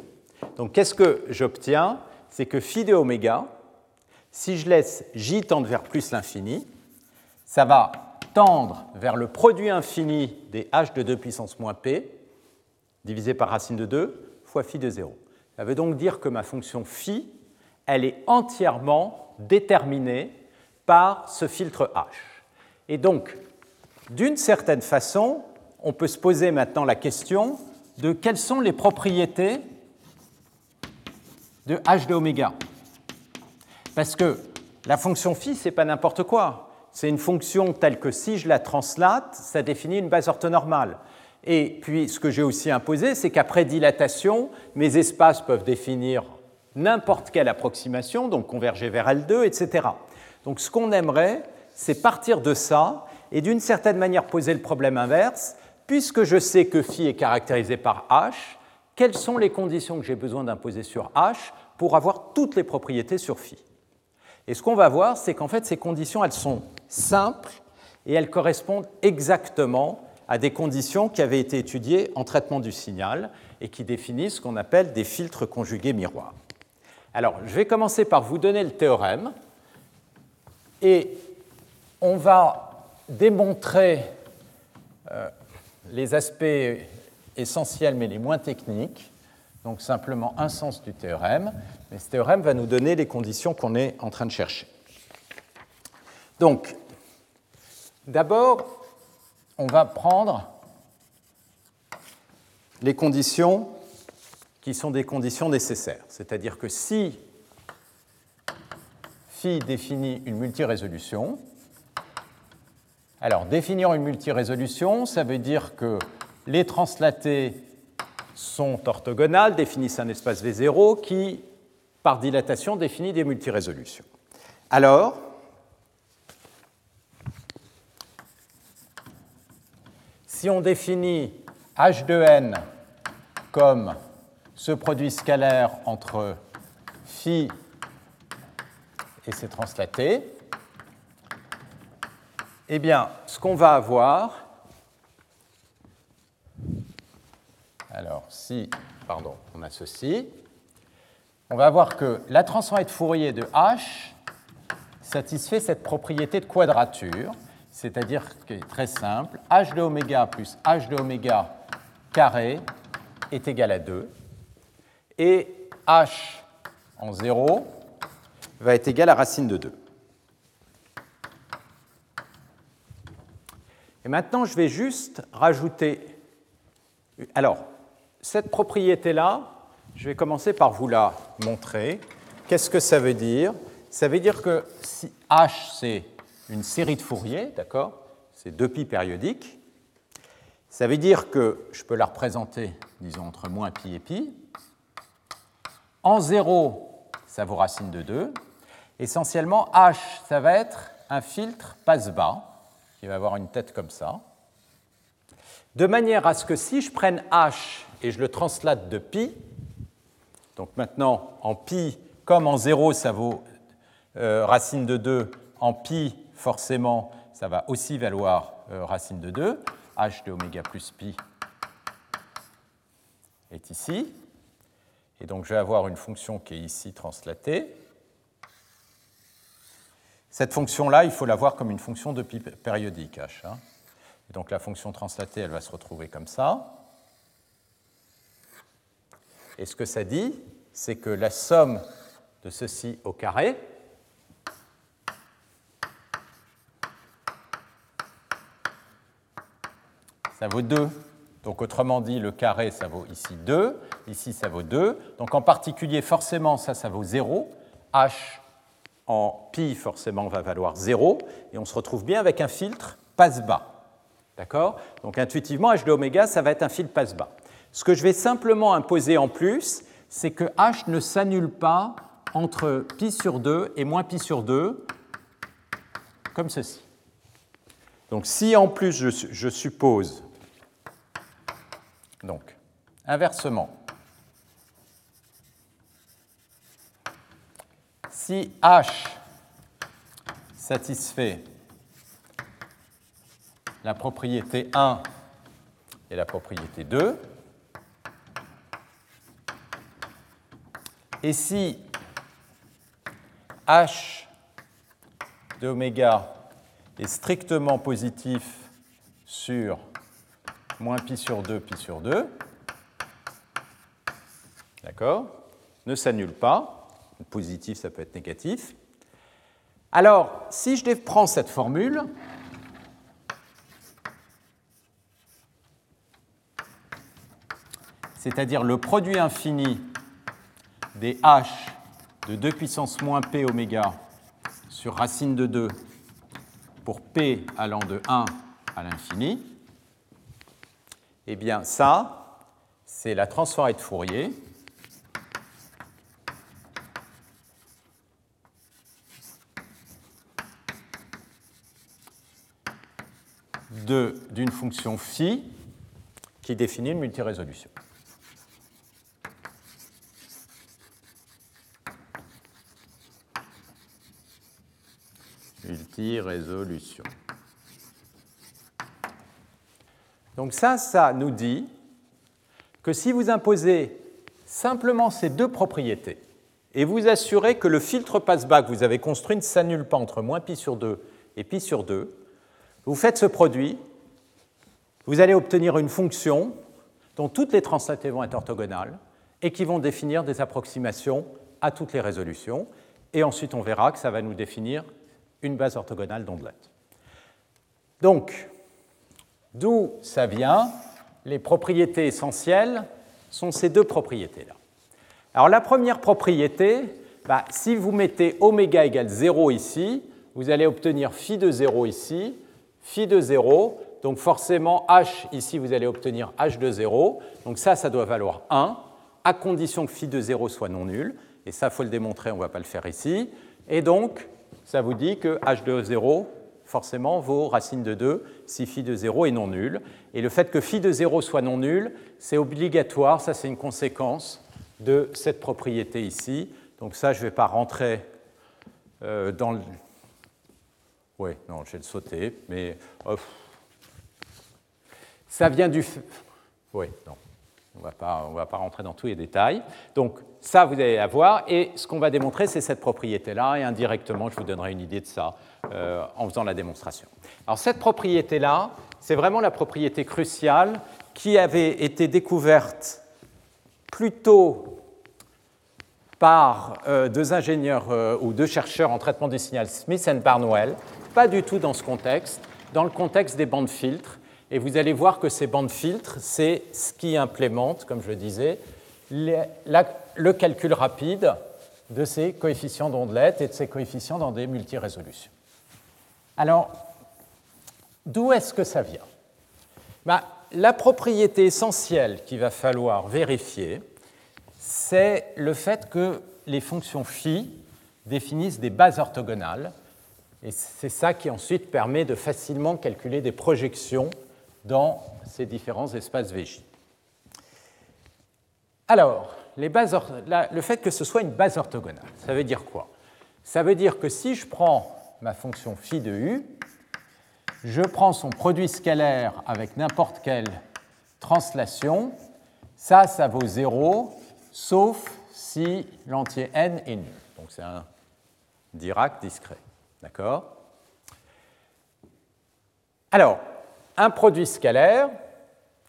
Donc qu'est-ce que j'obtiens? C'est que phi de oméga, si je laisse j tendre vers plus l'infini, ça va tendre vers le produit infini des h de 2 puissance moins p, divisé par racine de 2, fois phi de 0. Ça veut donc dire que ma fonction phi, elle est entièrement déterminée par ce filtre h. Et donc, d'une certaine façon, on peut se poser maintenant la question de quelles sont les propriétés de h de oméga. Parce que la fonction phi, ce n'est pas n'importe quoi. C'est une fonction telle que si je la translate, ça définit une base orthonormale. Et puis, ce que j'ai aussi imposé, c'est qu'après dilatation, mes espaces peuvent définir n'importe quelle approximation, donc converger vers L2, etc. Donc, ce qu'on aimerait, c'est partir de ça et d'une certaine manière poser le problème inverse. Puisque je sais que phi est caractérisé par h, quelles sont les conditions que j'ai besoin d'imposer sur h pour avoir toutes les propriétés sur phi? Et ce qu'on va voir, c'est qu'en fait, ces conditions, elles sont simples et elles correspondent exactement à des conditions qui avaient été étudiées en traitement du signal et qui définissent ce qu'on appelle des filtres conjugués miroirs. Alors, je vais commencer par vous donner le théorème et on va démontrer euh, les aspects essentiels mais les moins techniques, donc simplement un sens du théorème, mais ce théorème va nous donner les conditions qu'on est en train de chercher. Donc, d'abord, on va prendre les conditions qui sont des conditions nécessaires. C'est-à-dire que si phi définit une multirésolution, alors définir une multirésolution, ça veut dire que les translatés sont orthogonales, définissent un espace V0 qui, par dilatation, définit des multirésolutions. Alors, si on définit H de n comme ce produit scalaire entre phi et ses translatés, eh bien, ce qu'on va avoir, alors si, pardon, on a ceci, on va voir que la transformée de Fourier de H satisfait cette propriété de quadrature, c'est-à-dire que est très simple, h de oméga plus h de oméga carré est égal à 2, et h en 0 va être égal à racine de 2. Et maintenant, je vais juste rajouter. Alors, cette propriété-là, je vais commencer par vous la montrer. Qu'est-ce que ça veut dire? Ça veut dire que si h, c'est une série de Fourier, d'accord? C'est deux pi périodiques. Ça veut dire que je peux la représenter, disons, entre moins pi et pi. En 0, ça vaut racine de 2. Essentiellement, h, ça va être un filtre passe-bas, qui va avoir une tête comme ça, de manière à ce que si je prenne h et je le translate de pi, donc maintenant en pi, comme en 0, ça vaut euh, racine de 2, en pi, forcément, ça va aussi valoir euh, racine de 2. h de oméga plus pi est ici. Et donc je vais avoir une fonction qui est ici translatée. Cette fonction-là, il faut la voir comme une fonction de pi périodique h. Hein. donc la fonction translatée, elle va se retrouver comme ça. Et ce que ça dit, c'est que la somme de ceci au carré, ça vaut 2. Donc autrement dit, le carré, ça vaut ici 2, ici ça vaut 2. Donc en particulier, forcément, ça, ça vaut 0. h en pi, forcément, va valoir 0. Et on se retrouve bien avec un filtre passe-bas. D'accord? Donc intuitivement, h de oméga, ça va être un filtre passe-bas. Ce que je vais simplement imposer en plus, c'est que h ne s'annule pas entre pi sur 2 et moins pi sur 2, comme ceci. Donc si en plus je, je suppose donc, inversement, si H satisfait la propriété 1 et la propriété 2. Et si h de oméga est strictement positif sur moins pi sur 2, pi sur 2, d'accord, ne s'annule pas, positif ça peut être négatif. Alors, si je prends cette formule, c'est-à-dire le produit infini des h de 2 puissance moins p oméga sur racine de 2 pour p allant de 1 à l'infini, eh bien ça, c'est la transformée de Fourier d'une fonction phi qui définit une multirésolution. Multirésolution. Donc ça, ça nous dit que si vous imposez simplement ces deux propriétés et vous assurez que le filtre passe-bas que vous avez construit ne s'annule pas entre moins pi sur 2 et pi sur 2, vous faites ce produit, vous allez obtenir une fonction dont toutes les translatés vont être orthogonales et qui vont définir des approximations à toutes les résolutions. Et ensuite, on verra que ça va nous définir une base orthogonale d'ondelettes. Donc, d'où ça vient Les propriétés essentielles sont ces deux propriétés-là. Alors, la première propriété, bah, si vous mettez oméga égale 0 ici, vous allez obtenir phi de 0 ici, phi de 0, donc forcément h, ici vous allez obtenir h de 0, donc ça, ça doit valoir 1, à condition que phi de 0 soit non nul, et ça, il faut le démontrer, on ne va pas le faire ici, et donc ça vous dit que h de 0, forcément, vaut racine de 2 si phi de 0 est non nul, et le fait que phi de 0 soit non nul, c'est obligatoire, ça c'est une conséquence de cette propriété ici, donc ça, je ne vais pas rentrer euh, dans le oui, non, je vais le sauter, mais oh, ça vient du. Oui, non, on ne va pas rentrer dans tous les détails. Donc, ça, vous allez avoir, et ce qu'on va démontrer, c'est cette propriété-là, et indirectement, je vous donnerai une idée de ça euh, en faisant la démonstration. Alors, cette propriété-là, c'est vraiment la propriété cruciale qui avait été découverte plutôt par euh, deux ingénieurs euh, ou deux chercheurs en traitement du signal Smith et Barnwell, pas du tout dans ce contexte, dans le contexte des bandes filtres. Et vous allez voir que ces bandes filtres, c'est ce qui implémente, comme je le disais, le calcul rapide de ces coefficients d'ondelettes et de ces coefficients dans des multirésolutions. Alors, d'où est-ce que ça vient? Ben, La propriété essentielle qu'il va falloir vérifier, c'est le fait que les fonctions phi définissent des bases orthogonales et c'est ça qui ensuite permet de facilement calculer des projections dans ces différents espaces VJ. Alors, le fait que ce soit une base orthogonale, ça veut dire quoi? Ça veut dire que si je prends ma fonction phi de u, je prends son produit scalaire avec n'importe quelle translation, ça, ça vaut 0, sauf si l'entier n est nul. Donc c'est un Dirac discret. D'accord? Alors, un produit scalaire,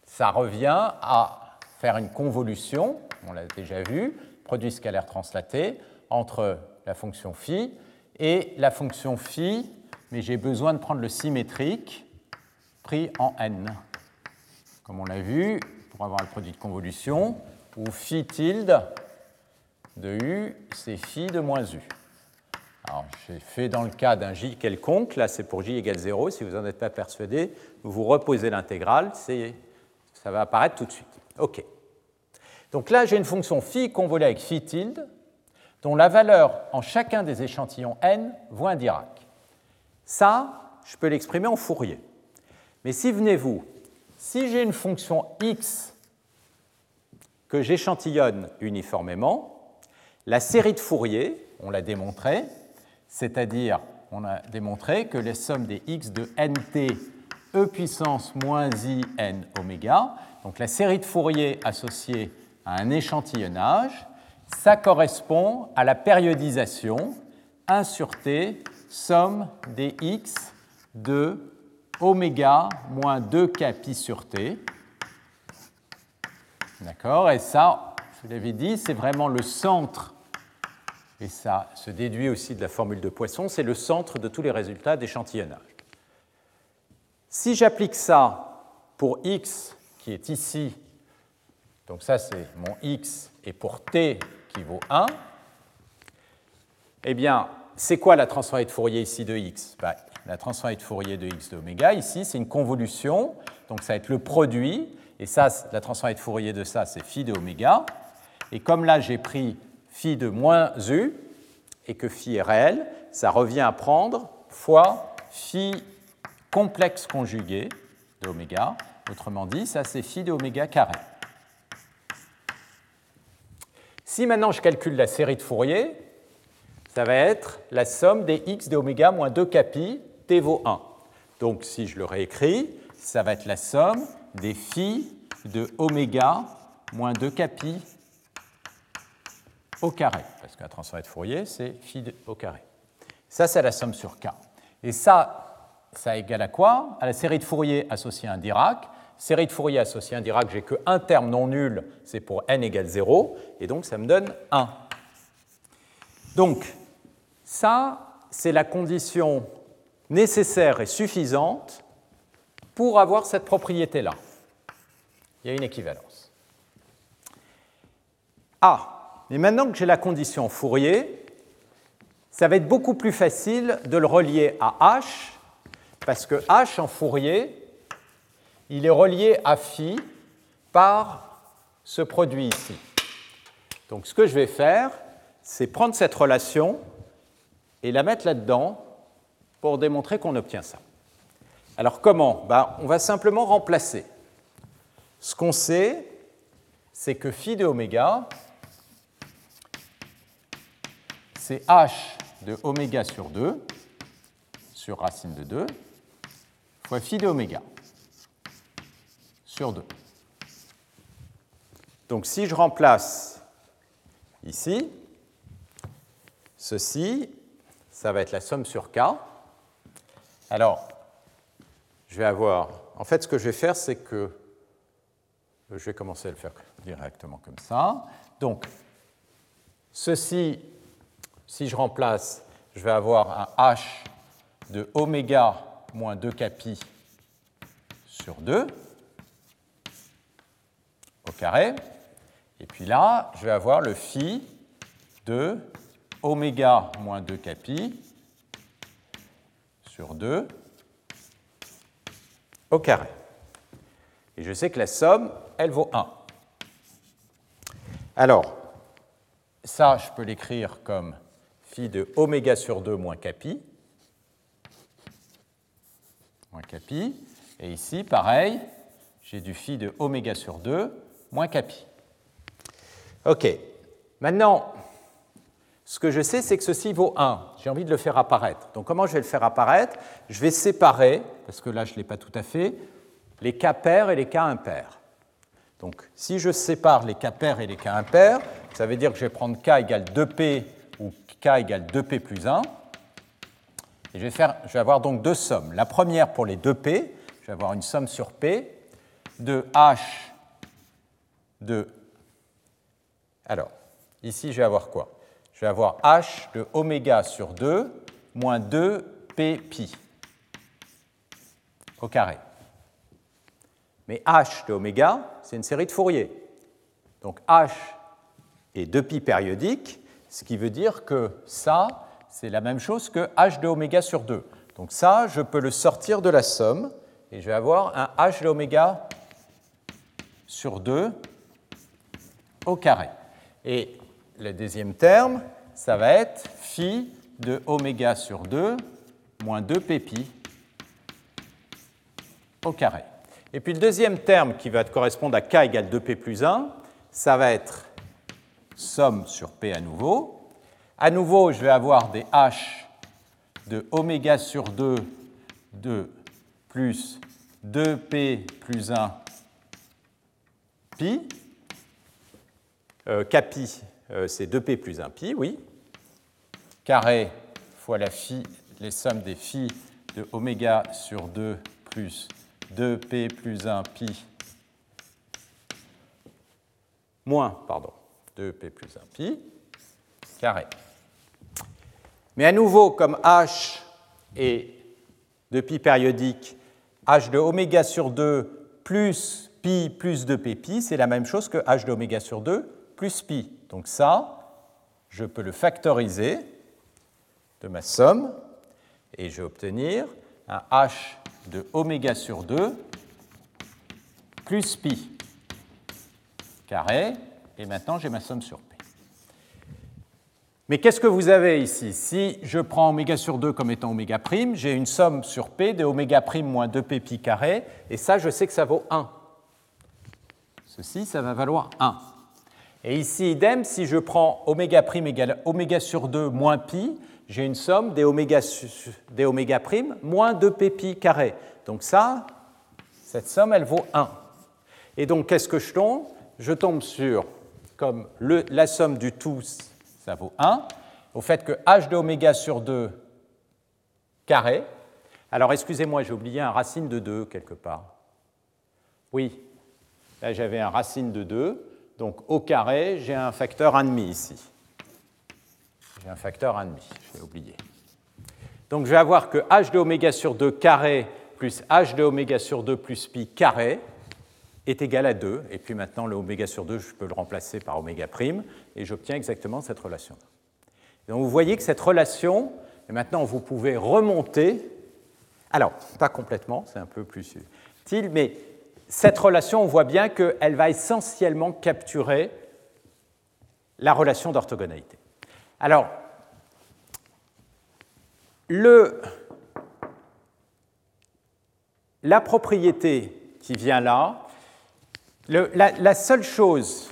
ça revient à faire une convolution, on l'a déjà vu, produit scalaire translaté, entre la fonction phi et la fonction phi, mais j'ai besoin de prendre le symétrique pris en n. Comme on l'a vu, pour avoir le produit de convolution, où phi tilde de u, c'est phi de moins u. Alors, j'ai fait dans le cas d'un j quelconque, là c'est pour j égale 0, si vous n'en êtes pas persuadé, vous reposez l'intégrale, ça va apparaître tout de suite. OK. Donc là, j'ai une fonction phi convolue avec phi tilde, dont la valeur en chacun des échantillons n vaut un Dirac. Ça, je peux l'exprimer en Fourier. Mais si venez-vous, si j'ai une fonction x que j'échantillonne uniformément, la série de Fourier, on l'a démontré, c'est-à-dire on a démontré que les sommes des x de nt e puissance moins i n oméga, donc la série de Fourier associée à un échantillonnage, ça correspond à la périodisation 1 sur t somme des x de oméga moins 2k pi sur t. D'accord? Et ça, je vous l'avais dit, c'est vraiment le centre, et ça se déduit aussi de la formule de Poisson, c'est le centre de tous les résultats d'échantillonnage. Si j'applique ça pour x qui est ici, donc ça c'est mon x, et pour t qui vaut 1, eh bien, c'est quoi la transformée de Fourier ici de x? Bah, La transformée de Fourier de x de oméga, ici, c'est une convolution, donc ça va être le produit, et ça, la transformée de Fourier de ça, c'est phi de oméga. Et comme là, j'ai pris phi de moins u, et que phi est réel, ça revient à prendre fois phi complexe conjugué de oméga. Autrement dit, ça, c'est phi de oméga carré. Si maintenant je calcule la série de Fourier, ça va être la somme des x de oméga moins 2 capi, t vaut 1. Donc si je le réécris, ça va être la somme des phi de oméga moins 2 capi au carré, parce que la transformée de Fourier, c'est phi au carré. Ça, c'est la somme sur k. Et ça, ça égale à quoi? À la série de Fourier associée à un Dirac. Série de Fourier associée à un Dirac, j'ai qu'un terme non nul, c'est pour n égale 0, et donc ça me donne 1. Donc, ça, c'est la condition nécessaire et suffisante pour avoir cette propriété-là. Il y a une équivalence. Ah, mais maintenant que j'ai la condition Fourier, ça va être beaucoup plus facile de le relier à H, parce que H en Fourier, il est relié à phi par ce produit ici. Donc ce que je vais faire, c'est prendre cette relation et la mettre là-dedans pour démontrer qu'on obtient ça. Alors comment? Ben, On va simplement remplacer. Ce qu'on sait, c'est que phi de oméga, c'est h de oméga sur 2, sur racine de 2, fois phi de oméga sur 2. Donc si je remplace ici, ceci, ça va être la somme sur K. Alors, je vais avoir... En fait, ce que je vais faire, c'est que... Je vais commencer à le faire directement comme ça. Donc, ceci, si je remplace, je vais avoir un H de oméga moins 2 capi sur 2 au carré. Et puis là, je vais avoir le phi de oméga moins 2 capi sur 2 au carré. Et je sais que la somme, elle vaut 1. Alors, ça, je peux l'écrire comme phi de oméga sur 2 moins capi. Moins capi. Et ici, pareil, j'ai du phi de oméga sur 2 moins capi. OK. Maintenant, ce que je sais, c'est que ceci vaut 1. J'ai envie de le faire apparaître. Donc comment je vais le faire apparaître? Je vais séparer, parce que là je ne l'ai pas tout à fait, les cas pairs et les cas impairs. Donc si je sépare les cas pairs et les cas impairs, ça veut dire que je vais prendre k égale 2p ou k égale 2p plus 1. Et je vais, avoir donc deux sommes. La première pour les 2p, je vais avoir une somme sur p de h de... Alors, ici je vais avoir quoi? Je vais avoir h de oméga sur 2 moins 2 p pi au carré. Mais h de oméga, c'est une série de Fourier. Donc h est 2 pi périodique, ce qui veut dire que ça, c'est la même chose que h de oméga sur 2. Donc ça, je peux le sortir de la somme, et je vais avoir un h de oméga sur 2 au carré. Et le deuxième terme, ça va être phi de oméga sur 2 moins 2 pi au carré. Et puis le deuxième terme qui va correspondre à k égale 2p plus 1, ça va être somme sur p à nouveau. À nouveau, je vais avoir des h de oméga sur 2 de plus 2p plus 1 pi. Euh, Kpi, euh, c'est 2p plus 1 pi, oui. Carré fois la phi, les sommes des phi de oméga sur 2 plus 2p plus 1 pi moins, pardon, 2p plus 1 pi carré. Mais à nouveau, comme h est de pi périodique, h de oméga sur 2 plus pi plus 2p pi, c'est la même chose que h de oméga sur 2 plus pi. Donc ça, je peux le factoriser de ma somme et je vais obtenir un h de oméga sur 2 plus pi carré, et maintenant j'ai ma somme sur p. Mais qu'est-ce que vous avez ici? Si je prends oméga sur 2 comme étant oméga prime, j'ai une somme sur p de oméga prime moins 2p pi carré, et ça, je sais que ça vaut 1. Ceci, ça va valoir 1. Et ici, idem, si je prends oméga prime égale oméga sur 2 moins pi, j'ai une somme des oméga, des oméga prime moins 2p pi carré. Donc ça, cette somme, elle vaut 1. Et donc, qu'est-ce que je tombe? Je tombe sur, la somme du tout ça vaut 1, au fait que h de oméga sur 2 carré, alors excusez-moi, j'ai oublié un racine de 2 quelque part. Oui, là j'avais un racine de 2, donc au carré, j'ai un facteur 1,5 ici. J'ai un facteur 1,5, j'ai oublié. Donc je vais avoir que h de oméga sur 2 carré plus h de oméga sur 2 plus pi carré, est égal à 2, et puis maintenant le oméga sur 2, je peux le remplacer par oméga prime, et j'obtiens exactement cette relation. Donc vous voyez que cette relation, et maintenant vous pouvez remonter, alors pas complètement, c'est un peu plus subtil, mais cette relation, on voit bien qu'elle va essentiellement capturer la relation d'orthogonalité. Alors, le, la propriété qui vient là, la, seule chose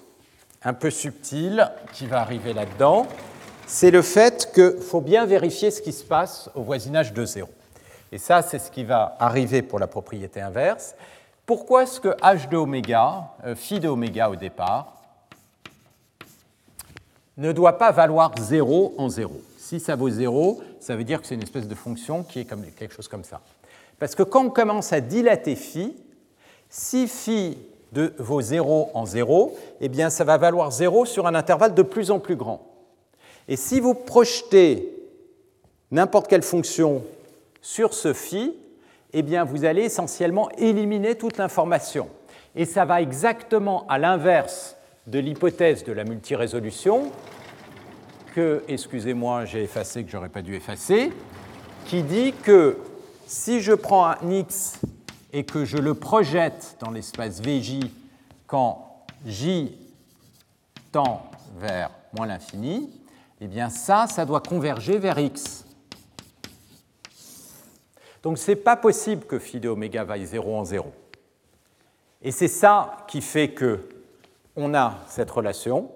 un peu subtile qui va arriver là-dedans, c'est le fait qu'il faut bien vérifier ce qui se passe au voisinage de 0. Et ça, c'est ce qui va arriver pour la propriété inverse. Pourquoi est-ce que h de oméga, euh, phi de oméga au départ, ne doit pas valoir 0 en 0 Si ça vaut 0, ça veut dire que c'est une espèce de fonction qui est comme, quelque chose comme ça. Parce que quand on commence à dilater phi, si phi de vos 0 en 0, eh bien ça va valoir 0 sur un intervalle de plus en plus grand. Et si vous projetez n'importe quelle fonction sur ce phi, eh bien vous allez essentiellement éliminer toute l'information. Et ça va exactement à l'inverse de l'hypothèse de la multirésolution que, excusez-moi, j'ai effacé que j'aurais pas dû effacer, qui dit que si je prends un x et que je le projette dans l'espace VJ quand J tend vers moins l'infini, eh bien ça, ça doit converger vers X. Donc ce n'est pas possible que phi de oméga vaille 0 en 0. Et c'est ça qui fait que on a cette relation.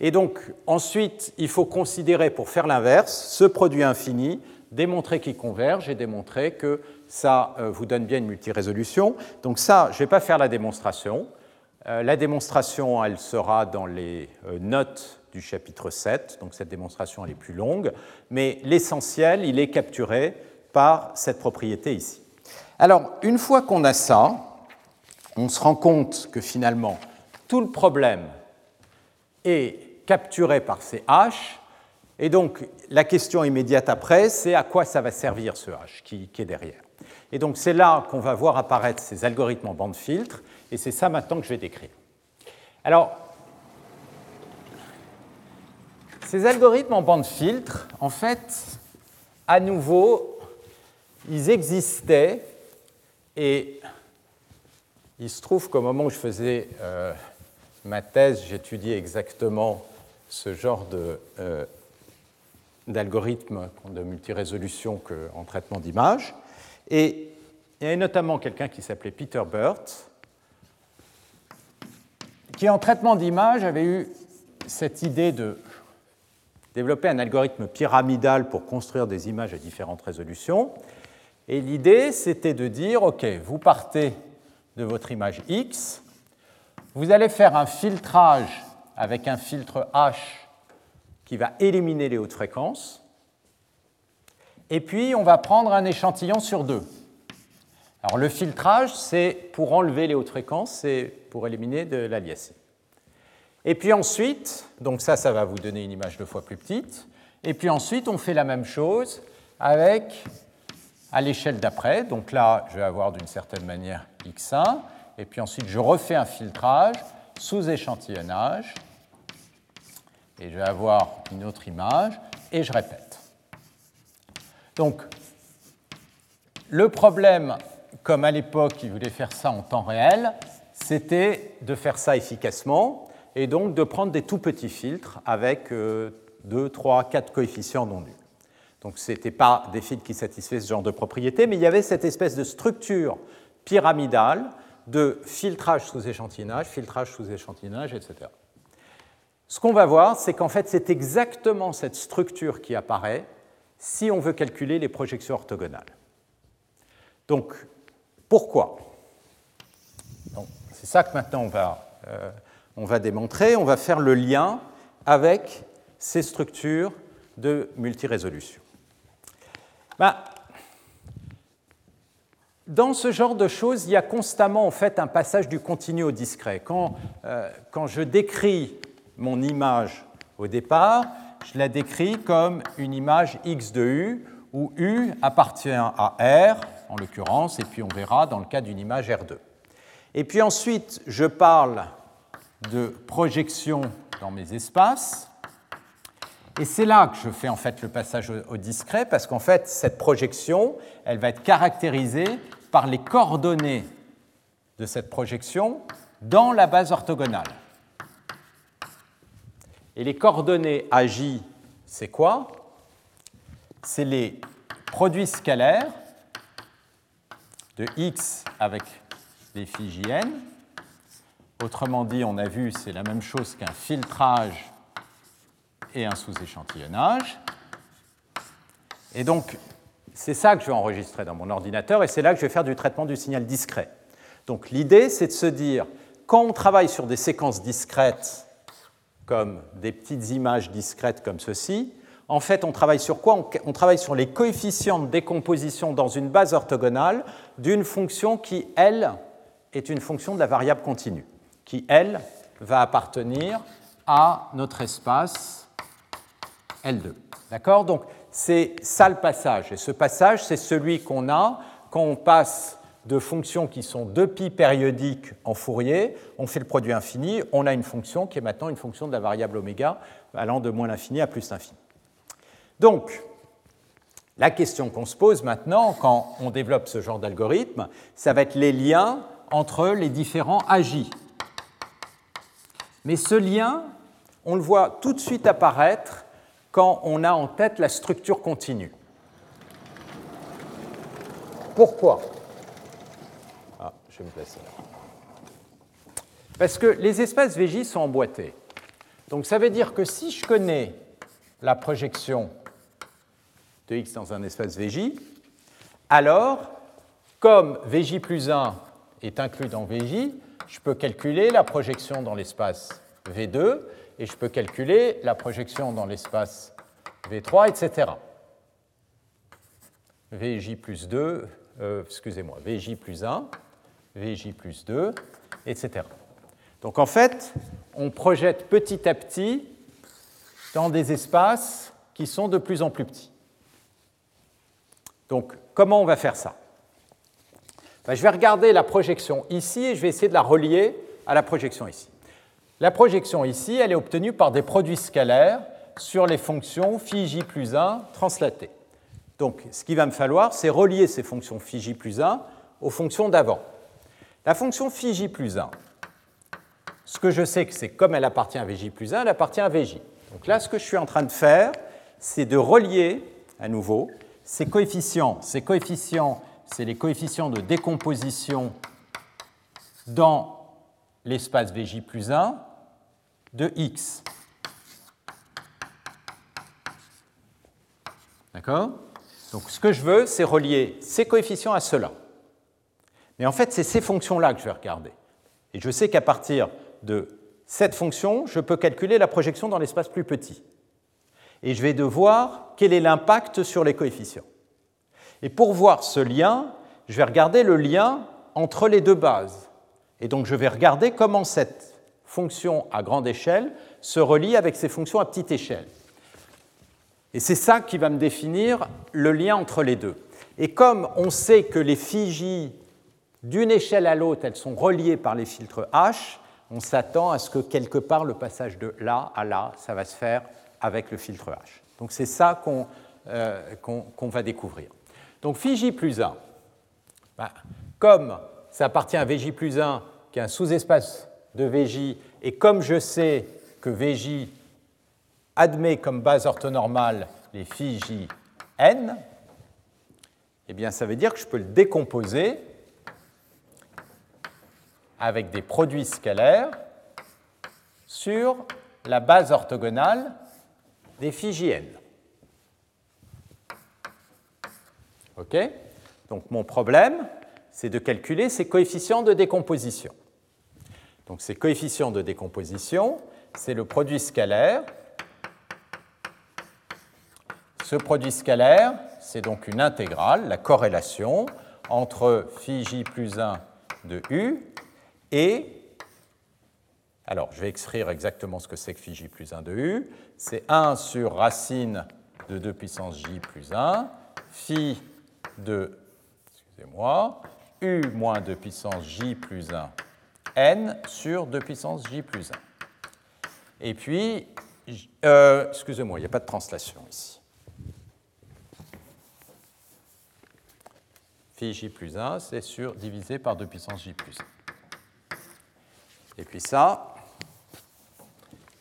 Et donc ensuite, il faut considérer pour faire l'inverse ce produit infini, démontrer qu'il converge et démontrer que ça euh, vous donne bien une multirésolution. Donc ça, je ne vais pas faire la démonstration. Euh, la démonstration, elle sera dans les euh, notes du chapitre 7, donc cette démonstration elle est plus longue, mais l'essentiel, il est capturé par cette propriété ici. Alors, une fois qu'on a ça, on se rend compte que finalement, tout le problème est capturé par ces h, et donc la question immédiate après, c'est à quoi ça va servir ce h qui, qui est derrière. Et donc c'est là qu'on va voir apparaître ces algorithmes en bande filtre, et c'est ça maintenant que je vais décrire. Alors, ces algorithmes en bande filtre, en fait, à nouveau, ils existaient et il se trouve qu'au moment où je faisais euh, ma thèse, j'étudiais exactement ce genre euh, d'algorithme de multirésolution en traitement d'image. Et il y avait notamment quelqu'un qui s'appelait Peter Burt, qui en traitement d'image avait eu cette idée de développé un algorithme pyramidal pour construire des images à différentes résolutions. Et l'idée, c'était de dire, OK, vous partez de votre image X, vous allez faire un filtrage avec un filtre H qui va éliminer les hautes fréquences, et puis on va prendre un échantillon sur deux. Alors le filtrage, c'est pour enlever les hautes fréquences, c'est pour éliminer de l'aliasing. Et puis ensuite, donc ça, ça va vous donner une image deux fois plus petite. Et puis ensuite, on fait la même chose avec à l'échelle d'après. Donc là, je vais avoir d'une certaine manière x1. Et puis ensuite, je refais un filtrage sous échantillonnage. Et je vais avoir une autre image. Et je répète. Donc, le problème, comme à l'époque, il voulait faire ça en temps réel, c'était de faire ça efficacement et donc de prendre des tout petits filtres avec 2, 3, 4 coefficients non nuls. Donc ce n'étaient pas des filtres qui satisfaisaient ce genre de propriétés, mais il y avait cette espèce de structure pyramidale de filtrage sous échantillonnage, filtrage sous échantillonnage, etc. Ce qu'on va voir, c'est qu'en fait, c'est exactement cette structure qui apparaît si on veut calculer les projections orthogonales. Donc, pourquoi? C'est ça que maintenant on va euh, on va démontrer, on va faire le lien avec ces structures de multirésolution. Ben, dans ce genre de choses, il y a constamment en fait un passage du continu au discret. Quand, euh, quand je décris mon image au départ, je la décris comme une image x de u, où u appartient à R, en l'occurrence, et puis on verra dans le cas d'une image R2. Et puis ensuite, je parle de projection dans mes espaces. Et c'est là que je fais en fait le passage au, discret, parce qu'en fait, cette projection, elle va être caractérisée par les coordonnées de cette projection dans la base orthogonale. Et les coordonnées AJ, c'est quoi? C'est les produits scalaires de x avec les phi jn Autrement dit, on a vu, c'est la même chose qu'un filtrage et un sous-échantillonnage. Et donc, c'est ça que je vais enregistrer dans mon ordinateur et c'est là que je vais faire du traitement du signal discret. Donc l'idée, c'est de se dire, quand on travaille sur des séquences discrètes, comme des petites images discrètes comme ceci, en fait, on travaille sur quoi? On travaille sur les coefficients de décomposition dans une base orthogonale d'une fonction qui, elle, est une fonction de la variable continue qui, elle, va appartenir à notre espace L2. D'accord? Donc, c'est ça le passage. Et ce passage, c'est celui qu'on a quand on passe de fonctions qui sont deux pi périodiques en Fourier, on fait le produit infini, on a une fonction qui est maintenant une fonction de la variable oméga allant de moins l'infini à plus l'infini. Donc, la question qu'on se pose maintenant quand on développe ce genre d'algorithme, ça va être les liens entre les différents agis. Mais ce lien, on le voit tout de suite apparaître quand on a en tête la structure continue. Pourquoi? Je vais me placer là. Parce que les espaces VJ sont emboîtés. Donc ça veut dire que si je connais la projection de x dans un espace VJ, alors, comme VJ plus 1 est inclus dans VJ, je peux calculer la projection dans l'espace V2 et je peux calculer la projection dans l'espace V3, etc. VJ plus 2, euh, excusez-moi, VJ plus 1, VJ plus 2, etc. Donc en fait, on projette petit à petit dans des espaces qui sont de plus en plus petits. Donc comment on va faire ça? Ben, Je vais regarder la projection ici et je vais essayer de la relier à la projection ici. La projection ici, elle est obtenue par des produits scalaires sur les fonctions phi plus 1 translatées. Donc, ce qu'il va me falloir, c'est relier ces fonctions phi plus 1 aux fonctions d'avant. La fonction phi j plus 1, ce que je sais, c'est comme elle appartient à vj plus 1, elle appartient à vj. Donc là, ce que je suis en train de faire, c'est de relier, à nouveau, ces coefficients. Ces coefficients, c'est les coefficients de décomposition dans l'espace Vj plus 1 de x. D'accord? Donc ce que je veux, c'est relier ces coefficients à ceux-là. Mais en fait, c'est ces fonctions-là que je vais regarder. Et je sais qu'à partir de cette fonction, je peux calculer la projection dans l'espace plus petit. Et je vais devoir quel est l'impact sur les coefficients. Et pour voir ce lien, je vais regarder le lien entre les deux bases. Et donc je vais regarder comment cette fonction à grande échelle se relie avec ces fonctions à petite échelle. Et c'est ça qui va me définir le lien entre les deux. Et comme on sait que les phi d'une échelle à l'autre, elles sont reliées par les filtres H, on s'attend à ce que quelque part le passage de là à là, ça va se faire avec le filtre H. Donc c'est ça qu'on euh, va découvrir. Donc phi plus 1, bah, comme ça appartient à Vj plus 1, qui est un sous-espace de Vj, et comme je sais que Vj admet comme base orthonormale les phi n, eh bien ça veut dire que je peux le décomposer avec des produits scalaires sur la base orthogonale des n. OK? Donc mon problème, c'est de calculer ces coefficients de décomposition. Donc ces coefficients de décomposition, c'est le produit scalaire. Ce produit scalaire, c'est donc une intégrale, la corrélation entre phi j plus 1 de u et, alors je vais écrire exactement ce que c'est que phi j plus 1 de u, c'est 1 sur racine de 2 puissance j plus 1, phi de, excusez-moi, u moins 2 puissance j plus 1 n sur 2 puissance j plus 1. Et puis, euh, excusez-moi, il n'y a pas de translation ici. Phi j plus 1, c'est sur divisé par 2 puissance j plus 1. Et puis ça,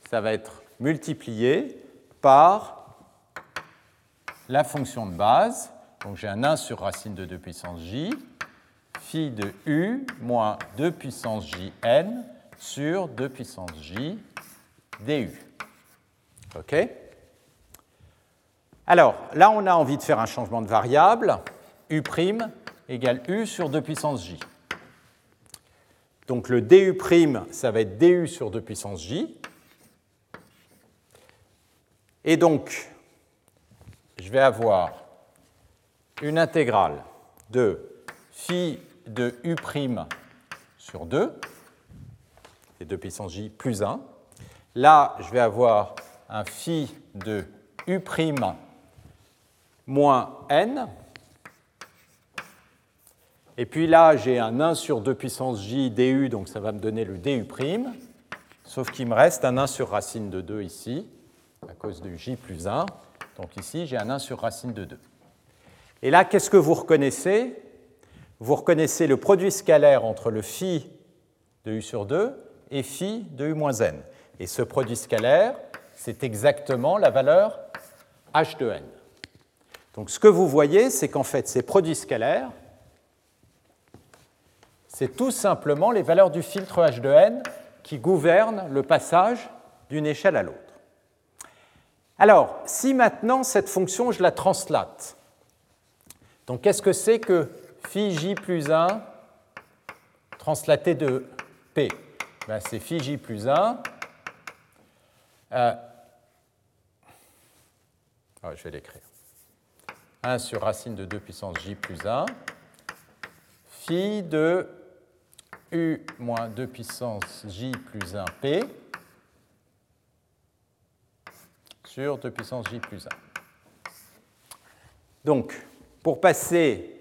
ça va être multiplié par la fonction de base. Donc j'ai un 1 sur racine de 2 puissance j, phi de u moins 2 puissance jn sur 2 puissance j du. OK Alors, là, on a envie de faire un changement de variable. u' égale u sur 2 puissance j. Donc le du', ça va être du sur 2 puissance j. Et donc, je vais avoir une intégrale de phi de u' sur 2, et 2 puissance j plus 1. Là, je vais avoir un phi de u' moins n, et puis là, j'ai un 1 sur 2 puissance j du, donc ça va me donner le du', sauf qu'il me reste un 1 sur racine de 2 ici, à cause du j plus 1. Donc ici, j'ai un 1 sur racine de 2. Et là, qu'est-ce que vous reconnaissez? Vous reconnaissez le produit scalaire entre le phi de u sur 2 et phi de u moins n. Et ce produit scalaire, c'est exactement la valeur h de n. Donc ce que vous voyez, c'est qu'en fait, ces produits scalaires, c'est tout simplement les valeurs du filtre H de n qui gouvernent le passage d'une échelle à l'autre. Alors, si maintenant cette fonction, je la translate, donc qu'est-ce que c'est que phi j plus 1 translaté de p? Ben, C'est phi j plus 1. Euh, ah, je vais l'écrire. 1 sur racine de 2 puissance j plus 1 phi de u moins 2 puissance j plus 1 p sur 2 puissance j plus 1. Donc, pour passer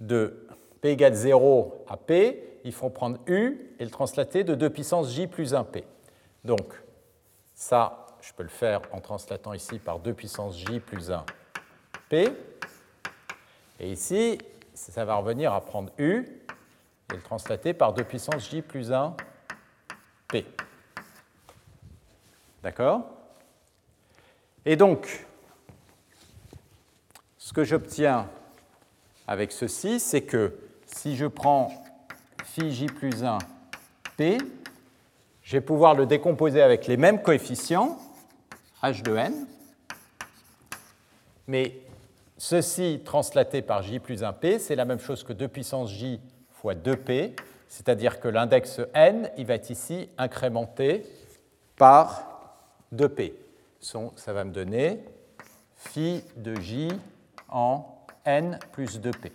de p égale 0 à p, il faut prendre u et le translater de 2 puissance j plus 1p. Donc, ça, je peux le faire en translatant ici par 2 puissance j plus 1 p. Et ici, ça va revenir à prendre u et le translater par 2 puissance j plus 1 p. D'accord? Et donc, ce que j'obtiens avec ceci, c'est que si je prends phi j plus 1 p, je vais pouvoir le décomposer avec les mêmes coefficients, h de n, Mais ceci translaté par j plus 1p, c'est la même chose que 2 puissance j fois 2p, c'est-à-dire que l'index n, il va être ici incrémenté par 2p. Ça va me donner phi de j en n plus 2p.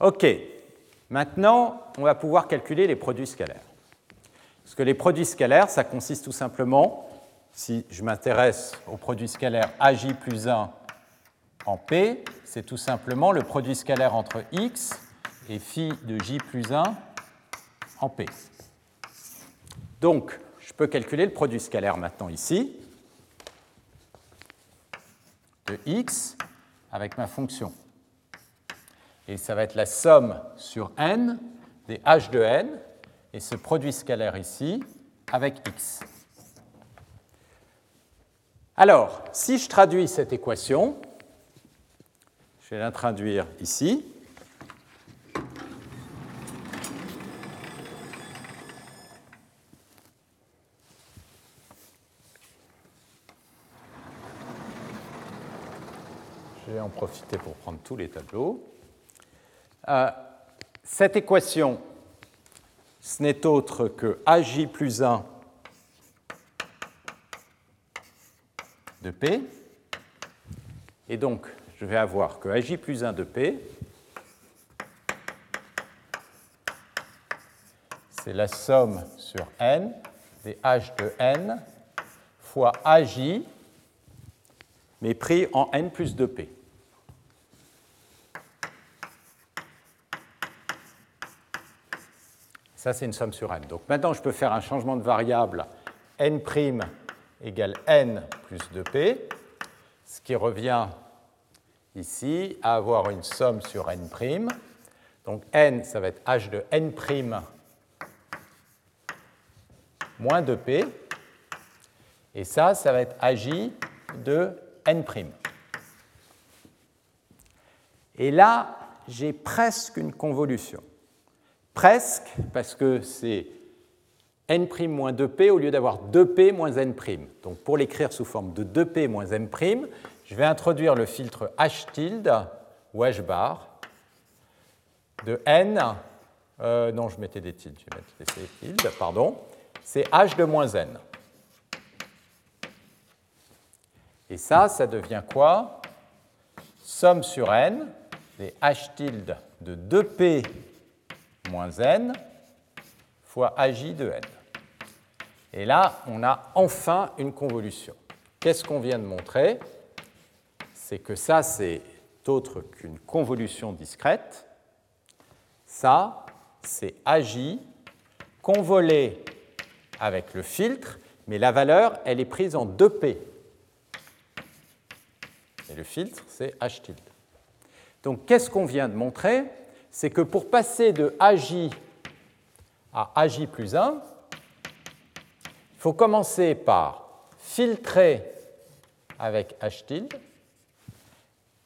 OK. Maintenant, on va pouvoir calculer les produits scalaires. Parce que les produits scalaires, ça consiste tout simplement, si je m'intéresse au produit scalaire AJ plus 1 en P, c'est tout simplement le produit scalaire entre X et phi de J plus 1 en P. Donc, je peux calculer le produit scalaire maintenant ici de X avec ma fonction et ça va être la somme sur n des h de n, et ce produit scalaire ici avec x. Alors, si je traduis cette équation, je vais l'introduire ici. Je vais en profiter pour prendre tous les tableaux. Euh, cette équation, ce n'est autre que AJ plus 1 de P. Et donc, je vais avoir que AJ plus 1 de P, c'est la somme sur n des H de n fois AJ, mais pris en n plus 2P. Ça, c'est une somme sur n. Donc maintenant, je peux faire un changement de variable n' égale n plus 2p, ce qui revient ici à avoir une somme sur n'. Donc n, ça va être h de n' moins 2p. Et ça, ça va être aj de n'. Et là, j'ai presque une convolution. Presque, parce que c'est n' moins 2p au lieu d'avoir 2p moins n'. Donc pour l'écrire sous forme de 2p moins n', je vais introduire le filtre h tilde ou h bar de n. Euh, non, je mettais des tildes, je vais mettre des tildes, pardon. C'est h de moins n. Et ça, ça devient quoi? Somme sur n des h tilde de 2p moins n fois aj de n. Et là, on a enfin une convolution. Qu'est-ce qu'on vient de montrer? C'est que ça, c'est autre qu'une convolution discrète. Ça, c'est aj convolé avec le filtre, mais la valeur, elle est prise en 2p. Et le filtre, c'est h tilde. Donc, qu'est-ce qu'on vient de montrer? C'est que pour passer de AJ à AJ plus 1, il faut commencer par filtrer avec H tilde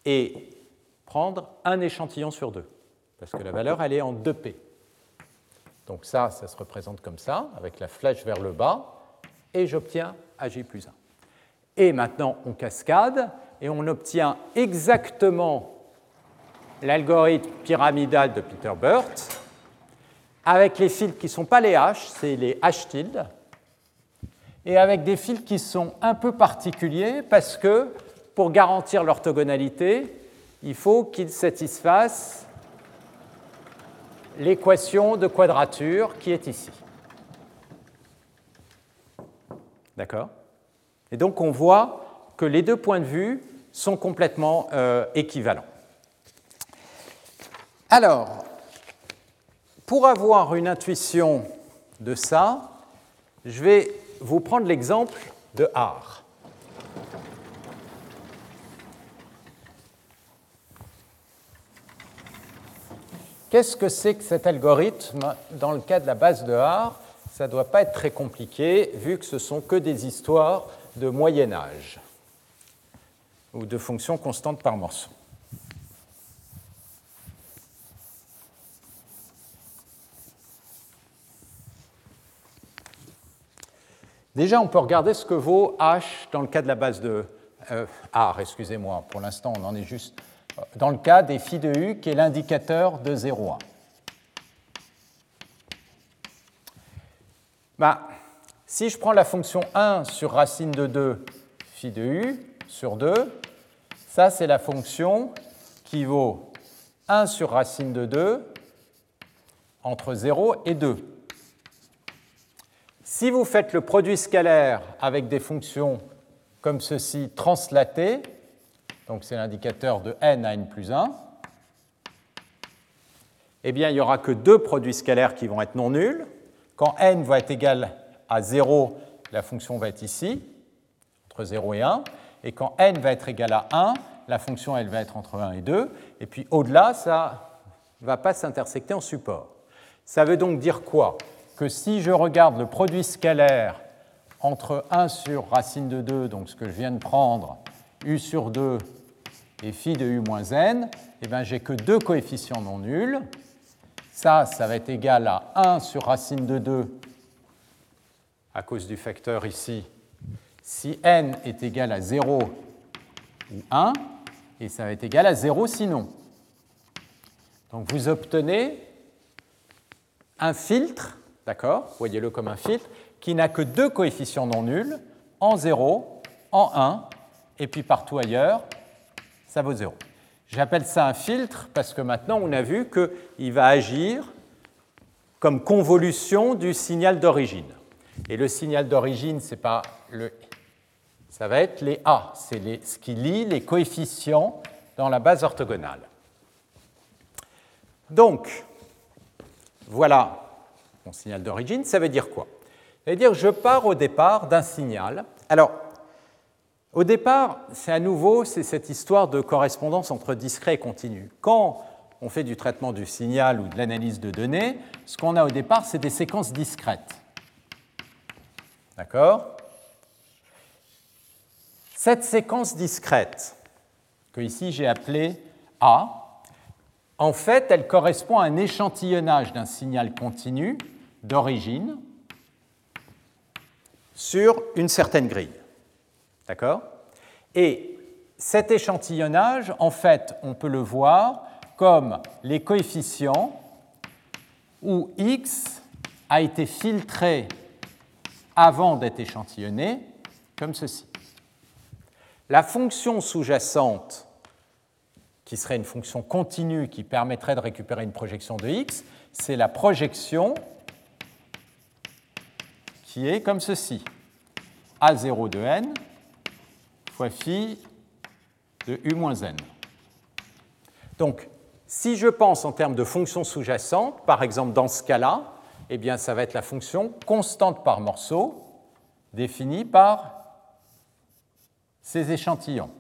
et prendre un échantillon sur deux, parce que la valeur, elle est en 2P. Donc ça, ça se représente comme ça, avec la flèche vers le bas, et j'obtiens AJ plus 1. Et maintenant, on cascade, et on obtient exactement l'algorithme pyramidal de Peter Burt, avec les fils qui ne sont pas les H, c'est les H tilde, et avec des fils qui sont un peu particuliers parce que pour garantir l'orthogonalité, il faut qu'ils satisfassent l'équation de quadrature qui est ici. D'accord? Et donc on voit que les deux points de vue sont complètement euh, équivalents. Alors, pour avoir une intuition de ça, je vais vous prendre l'exemple de R. Qu'est-ce que c'est que cet algorithme dans le cas de la base de R Ça ne doit pas être très compliqué vu que ce sont que des histoires de Moyen Âge ou de fonctions constantes par morceau. Déjà, on peut regarder ce que vaut h dans le cas de la base de euh, R, excusez-moi, pour l'instant on en est juste dans le cas des phi de U qui est l'indicateur de 0,1. Bah, si je prends la fonction 1 sur racine de 2 phi de U sur 2, ça c'est la fonction qui vaut 1 sur racine de 2 entre 0 et 2. Si vous faites le produit scalaire avec des fonctions comme ceci translatées, donc c'est l'indicateur de n à n plus 1, eh bien il n'y aura que deux produits scalaires qui vont être non nuls. Quand n va être égal à 0, la fonction va être ici, entre 0 et 1. Et quand n va être égal à 1, la fonction elle va être entre 1 et 2. Et puis au-delà, ça ne va pas s'intersecter en support. Ça veut donc dire quoi? Que si je regarde le produit scalaire entre 1 sur racine de 2, donc ce que je viens de prendre, u sur 2 et phi de u moins n, eh bien, j'ai que deux coefficients non nuls. Ça, ça va être égal à 1 sur racine de 2 à cause du facteur ici, si n est égal à 0 ou 1, et ça va être égal à 0 sinon. Donc vous obtenez un filtre, d'accord Voyez-le comme un filtre, qui n'a que deux coefficients non nuls, en 0, en 1, et puis partout ailleurs, ça vaut 0. J'appelle ça un filtre parce que maintenant on a vu qu'il va agir comme convolution du signal d'origine. Et le signal d'origine, c'est pas le ça va être les A, c'est ce qui lie les coefficients dans la base orthogonale. Donc, voilà mon signal d'origine. Ça veut dire quoi? Ça veut dire que je pars au départ d'un signal. Alors, au départ, c'est à nouveau cette histoire de correspondance entre discret et continu. Quand on fait du traitement du signal ou de l'analyse de données, ce qu'on a au départ, c'est des séquences discrètes. D'accord? Cette séquence discrète, que ici j'ai appelée A, en fait, elle correspond à un échantillonnage d'un signal continu d'origine sur une certaine grille. D'accord? Et cet échantillonnage, en fait, on peut le voir comme les coefficients où x a été filtré avant d'être échantillonné, comme ceci. La fonction sous-jacente qui serait une fonction continue qui permettrait de récupérer une projection de x, c'est la projection qui est comme ceci. A0 de n de u n. Donc, si je pense en termes de fonction sous-jacente, par exemple dans ce cas-là, eh bien, ça va être la fonction constante par morceau définie par ces échantillons.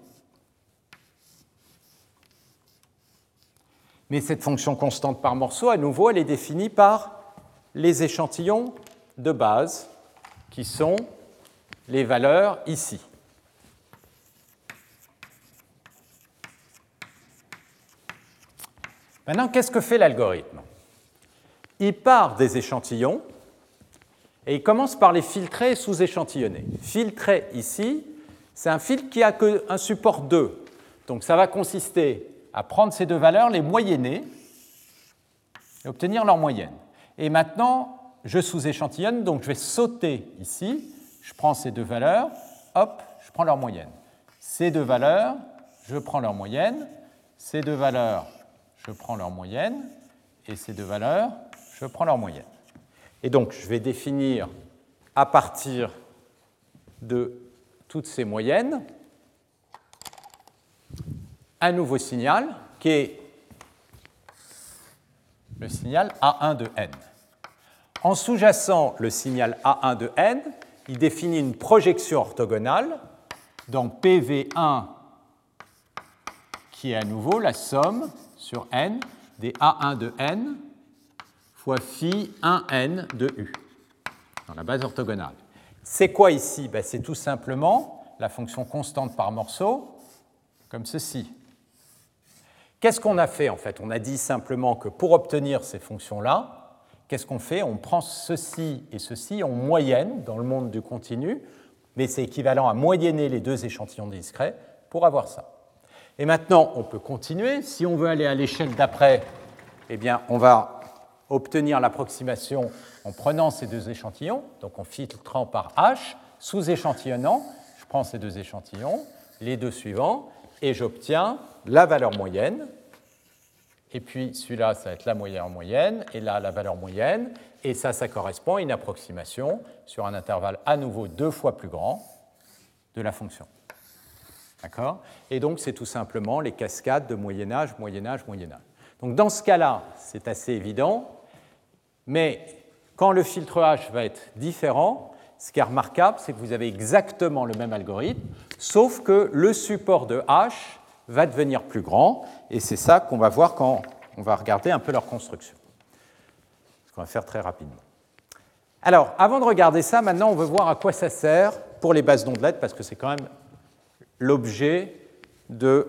Mais cette fonction constante par morceau, à nouveau, elle est définie par les échantillons de base, qui sont les valeurs ici. Maintenant, qu'est-ce que fait l'algorithme? Il part des échantillons et il commence par les filtrer sous-échantillonner. Filtrer ici, c'est un filtre qui a qu'un support 2. Donc ça va consister à prendre ces deux valeurs, les moyenner et obtenir leur moyenne. Et maintenant, je sous-échantillonne, donc je vais sauter ici, je prends ces deux valeurs, hop, je prends leur moyenne. Ces deux valeurs, je prends leur moyenne, ces deux valeurs, je prends leur moyenne, et ces deux valeurs, je prends leur moyenne. Et donc, je vais définir à partir de toutes ces moyennes un nouveau signal qui est le signal A1 de n. En sous-jacent le signal A1 de n, il définit une projection orthogonale dans PV1 qui est à nouveau la somme sur n des A1 de n fois phi 1n de u dans la base orthogonale. C'est quoi ici? Ben, C'est tout simplement la fonction constante par morceau, comme ceci. Qu'est-ce qu'on a fait en fait? On a dit simplement que pour obtenir ces fonctions-là, qu'est-ce qu'on fait? On prend ceci et ceci en moyenne dans le monde du continu, mais c'est équivalent à moyenner les deux échantillons discrets pour avoir ça. Et maintenant, on peut continuer. Si on veut aller à l'échelle d'après, eh bien, on va obtenir l'approximation en prenant ces deux échantillons, donc en filtrant par H, sous-échantillonnant, je prends ces deux échantillons, les deux suivants, et j'obtiens la valeur moyenne. Et puis celui-là, ça va être la moyenne moyenne, et là, la valeur moyenne. Et ça, ça correspond à une approximation sur un intervalle à nouveau deux fois plus grand de la fonction. D'accord? Et donc, c'est tout simplement les cascades de Moyen-Âge, Moyen-Âge, Moyen-Âge. Donc, dans ce cas-là, c'est assez évident, mais quand le filtre H va être différent, ce qui est remarquable, c'est que vous avez exactement le même algorithme, sauf que le support de H va devenir plus grand, et c'est ça qu'on va voir quand on va regarder un peu leur construction. Ce qu'on va faire très rapidement. Alors, avant de regarder ça, maintenant, on veut voir à quoi ça sert pour les bases d'ondelettes, parce que c'est quand même l'objet de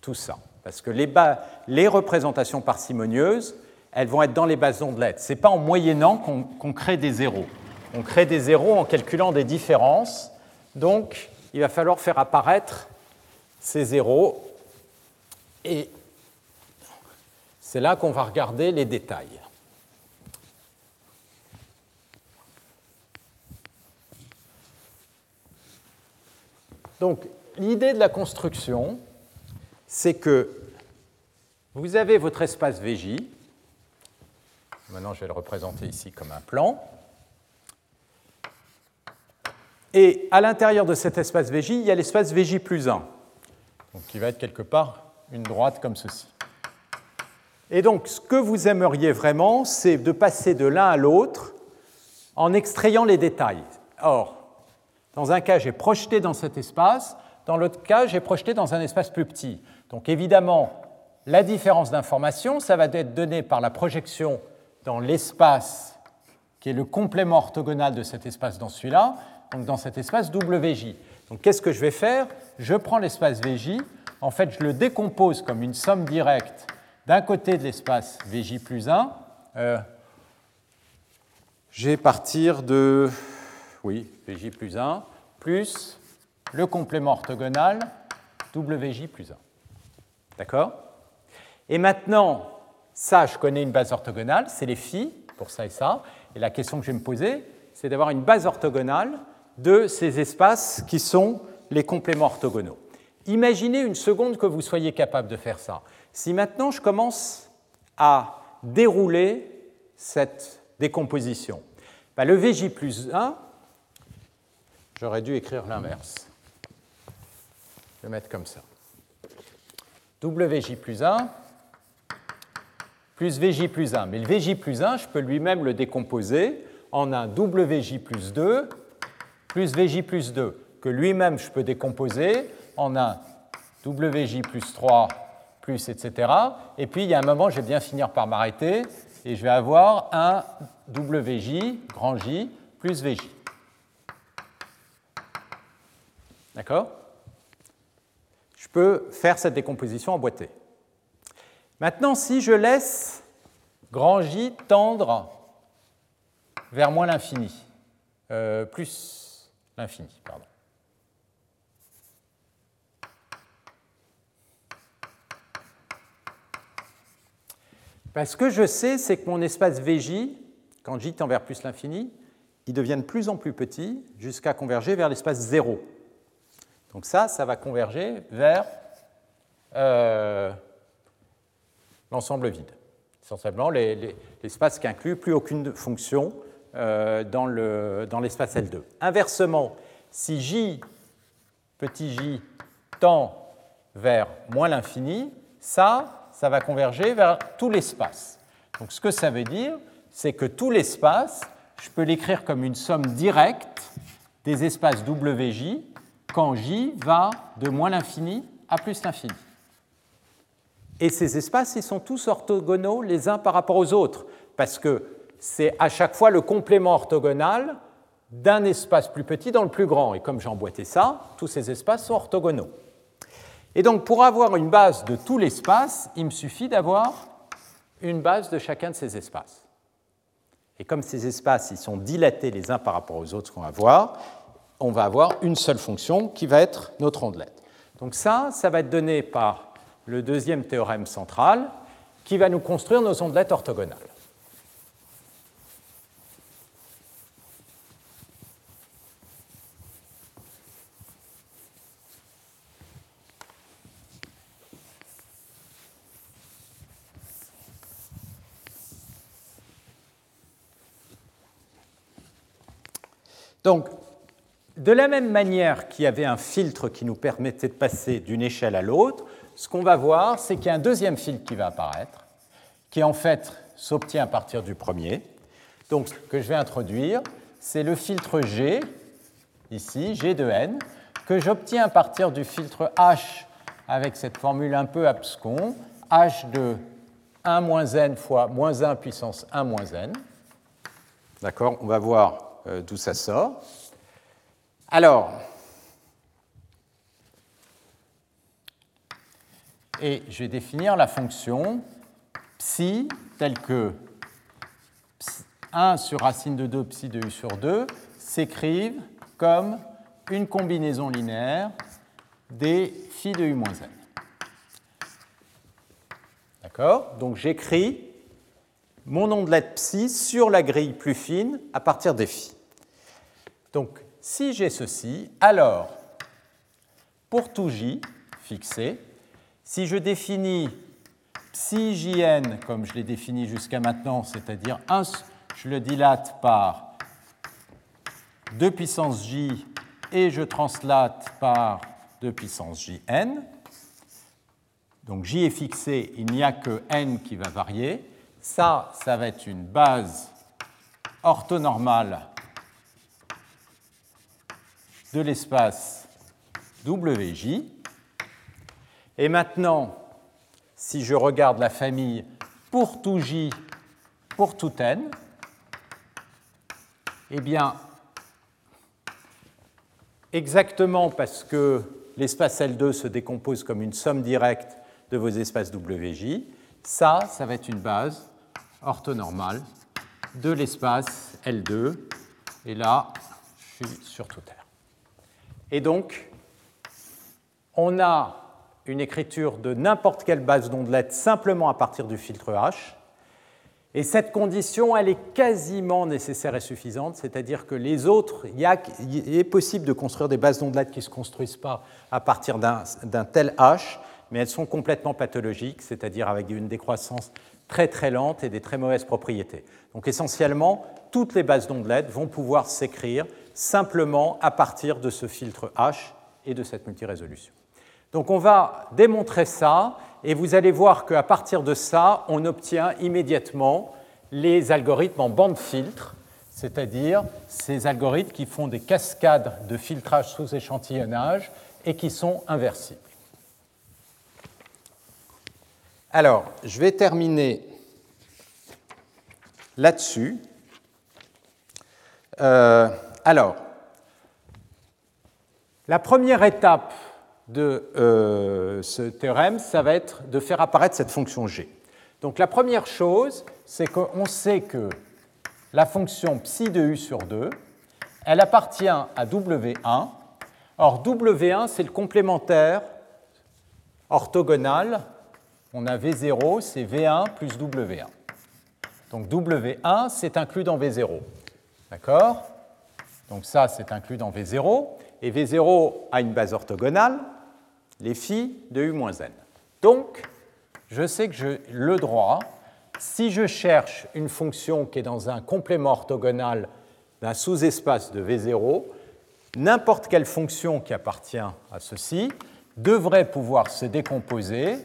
tout ça. Parce que les, représentations parcimonieuses, elles vont être dans les bases d'ondelettes. Ce n'est pas en moyennant qu'on crée des zéros. On crée des zéros en calculant des différences. Donc, il va falloir faire apparaître ces zéros. Et c'est là qu'on va regarder les détails. Donc, l'idée de la construction, c'est que vous avez votre espace VJ. Maintenant, je vais le représenter ici comme un plan. Et à l'intérieur de cet espace VJ, il y a l'espace VJ plus 1, donc qui va être quelque part une droite comme ceci. Et donc, ce que vous aimeriez vraiment, c'est de passer de l'un à l'autre en extrayant les détails. Or, dans un cas, j'ai projeté dans cet espace, dans l'autre cas, j'ai projeté dans un espace plus petit. Donc évidemment, la différence d'information, ça va être donné par la projection dans l'espace qui est le complément orthogonal de cet espace dans celui-là, donc dans cet espace WJ. Donc qu'est-ce que je vais faire? Je prends l'espace VJ, en fait je le décompose comme une somme directe d'un côté de l'espace VJ plus 1. Euh, j'ai partir de, oui, VJ plus 1, plus le complément orthogonal WJ plus 1. D'accord? Et maintenant, ça, je connais une base orthogonale, c'est les phi, pour ça et ça. Et la question que je vais me poser, c'est d'avoir une base orthogonale de ces espaces qui sont les compléments orthogonaux. Imaginez une seconde que vous soyez capable de faire ça. Si maintenant je commence à dérouler cette décomposition, bah, le VJ plus 1, j'aurais dû écrire l'inverse. Mettre comme ça. WJ plus 1 plus VJ plus 1. Mais le VJ plus 1, je peux lui-même le décomposer en un WJ plus 2 plus VJ plus 2, que lui-même je peux décomposer en un WJ plus 3 plus, etc. Et puis il y a un moment, je vais bien finir par m'arrêter et je vais avoir un WJ, grand J, plus VJ. D'accord? Faire cette décomposition emboîtée. Maintenant, si je laisse grand J tendre vers moins l'infini, euh, plus l'infini. Pardon. Parce que je sais, c'est que mon espace VJ, quand J tend vers plus l'infini, il devient de plus en plus petit jusqu'à converger vers l'espace 0. Donc ça, ça va converger vers euh, l'ensemble vide. Essentiellement, l'espace qui inclut plus aucune fonction euh, dans l'espace L2. Inversement, si J, petit j, tend vers moins l'infini, ça, ça va converger vers tout l'espace. Donc ce que ça veut dire, c'est que tout l'espace, je peux l'écrire comme une somme directe des espaces WJ quand J va de moins l'infini à plus l'infini. Et ces espaces, ils sont tous orthogonaux les uns par rapport aux autres, parce que c'est à chaque fois le complément orthogonal d'un espace plus petit dans le plus grand. Et comme j'ai emboîté ça, tous ces espaces sont orthogonaux. Et donc pour avoir une base de tout l'espace, il me suffit d'avoir une base de chacun de ces espaces. Et comme ces espaces ils sont dilatés les uns par rapport aux autres qu'on va voir, on va avoir une seule fonction qui va être notre ondelette. Donc ça, ça va être donné par le deuxième théorème central qui va nous construire nos ondelettes orthogonales. Donc, de la même manière qu'il y avait un filtre qui nous permettait de passer d'une échelle à l'autre, ce qu'on va voir, c'est qu'il y a un deuxième filtre qui va apparaître, qui en fait s'obtient à partir du premier. Donc, ce que je vais introduire, c'est le filtre G, ici, G de n, que j'obtiens à partir du filtre H avec cette formule un peu abscon, H de 1 moins n fois moins 1 puissance 1 moins n. D'accord? On va voir euh, d'où ça sort. Alors, et je vais définir la fonction psi telle que 1 sur racine de 2 psi de u sur 2 s'écrivent comme une combinaison linéaire des phi de u moins n. D'accord? Donc j'écris mon ondelette psi sur la grille plus fine à partir des phi. Donc, si j'ai ceci, alors, pour tout j fixé, si je définis psi comme je l'ai défini jusqu'à maintenant, c'est-à-dire je le dilate par 2 puissance j et je translate par 2 puissance jn, donc j est fixé, il n'y a que n qui va varier, ça, ça va être une base orthonormale de l'espace WJ. Et maintenant, si je regarde la famille pour tout J, pour tout N, eh bien, exactement parce que l'espace L2 se décompose comme une somme directe de vos espaces WJ, ça, ça va être une base orthonormale de l'espace L2. Et là, je suis sur tout R. Et donc, on a une écriture de n'importe quelle base d'ondelettes simplement à partir du filtre H. Et cette condition, elle est quasiment nécessaire et suffisante, c'est-à-dire que les autres, il, est possible de construire des bases d'ondelettes qui ne se construisent pas à partir d'un tel H, mais elles sont complètement pathologiques, c'est-à-dire avec une décroissance très très lente et des très mauvaises propriétés. Donc essentiellement, toutes les bases d'ondelettes vont pouvoir s'écrire simplement à partir de ce filtre H et de cette multirésolution. Donc on va démontrer ça et vous allez voir qu'à partir de ça, on obtient immédiatement les algorithmes en bande filtre, c'est-à-dire ces algorithmes qui font des cascades de filtrage sous échantillonnage et qui sont inversibles. Alors, je vais terminer là-dessus. Euh, alors, la première étape de euh, ce théorème, ça va être de faire apparaître cette fonction g. Donc la première chose, c'est qu'on sait que la fonction psi de u sur 2, elle appartient à W1. Or, W1, c'est le complémentaire orthogonal. On a V0, c'est V1 plus W1. Donc W1, c'est inclus dans V0. D'accord? Donc ça, c'est inclus dans V0. Et V0 a une base orthogonale, les phi de U moins n. Donc, je sais que j'ai le droit, si je cherche une fonction qui est dans un complément orthogonal d'un sous-espace de V0, n'importe quelle fonction qui appartient à ceci devrait pouvoir se décomposer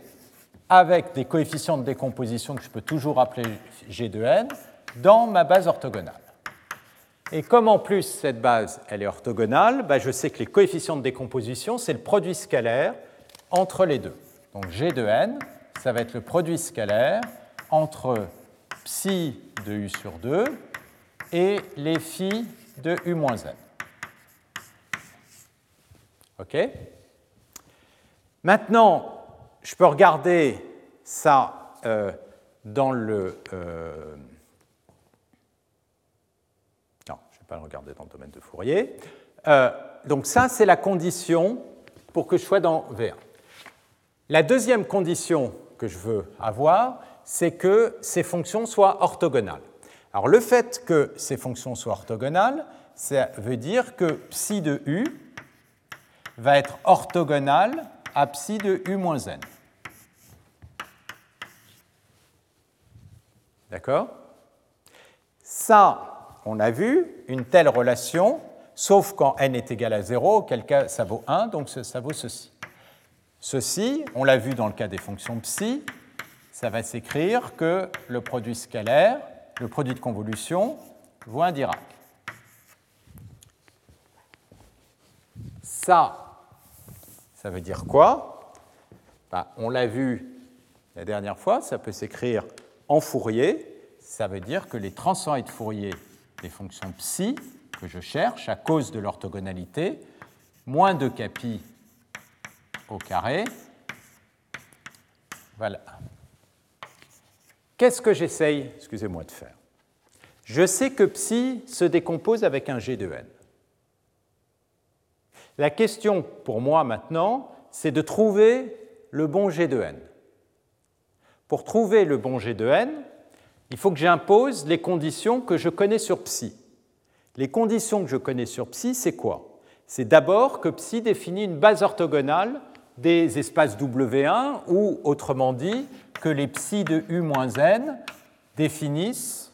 avec des coefficients de décomposition que je peux toujours appeler G de n dans ma base orthogonale. Et comme en plus cette base elle est orthogonale, bah, je sais que les coefficients de décomposition, c'est le produit scalaire entre les deux. Donc G de n, ça va être le produit scalaire entre psi de u sur 2 et les phi de u moins n. OK? Maintenant, je peux regarder ça euh, dans le. Euh, pas le regarder dans le domaine de Fourier. Euh, donc ça, c'est la condition pour que je sois dans V1. La deuxième condition que je veux avoir, c'est que ces fonctions soient orthogonales. Alors le fait que ces fonctions soient orthogonales, ça veut dire que psi de u va être orthogonal à psi de u moins n. D'accord? Ça, on a vu, une telle relation, sauf quand n est égal à 0, auquel cas ça vaut 1, donc ça vaut ceci. Ceci, on l'a vu dans le cas des fonctions psi, ça va s'écrire que le produit scalaire, le produit de convolution, vaut un Dirac. Ça, ça veut dire quoi? Ben, On l'a vu la dernière fois, ça peut s'écrire en Fourier. Ça veut dire que les de Fourier des fonctions psi que je cherche à cause de l'orthogonalité, moins 2 capi au carré, voilà. Qu'est-ce que j'essaye, excusez-moi, de faire Je sais que psi se décompose avec un g de n. La question pour moi maintenant, c'est de trouver le bon G de n. Pour trouver le bon G de n, il faut que j'impose les conditions que je connais sur psi. Les conditions que je connais sur psi, c'est quoi? C'est d'abord que psi définit une base orthogonale des espaces W1, ou autrement dit, que les psi de U-n définissent,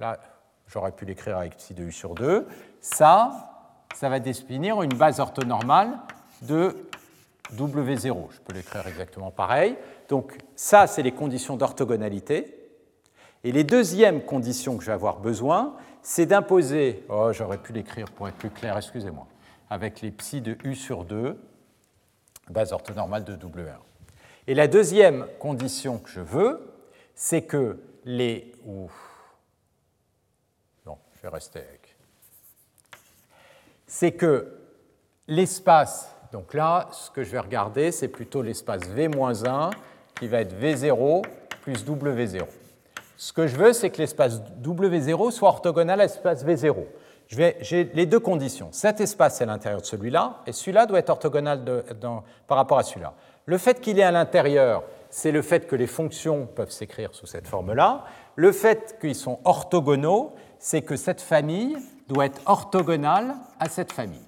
là j'aurais pu l'écrire avec psi de U sur 2, ça, ça va définir une base orthonormale de W0. Je peux l'écrire exactement pareil. Donc ça, c'est les conditions d'orthogonalité. Et les deuxièmes conditions que je vais avoir besoin, c'est d'imposer, oh j'aurais pu l'écrire pour être plus clair, excusez-moi, avec les psi de U sur 2, base orthonormale de W1. Et la deuxième condition que je veux, c'est que les... Non, je vais rester avec c'est que l'espace, donc là, ce que je vais regarder, c'est plutôt l'espace V-1 qui va être V0 plus W0. Ce que je veux, c'est que l'espace W0 soit orthogonal à l'espace V0. J'ai les deux conditions. Cet espace est à l'intérieur de celui-là, et celui-là doit être orthogonal par rapport à celui-là. Le fait qu'il est à l'intérieur, c'est le fait que les fonctions peuvent s'écrire sous cette forme-là. Le fait qu'ils sont orthogonaux, c'est que cette famille doit être orthogonale à cette famille,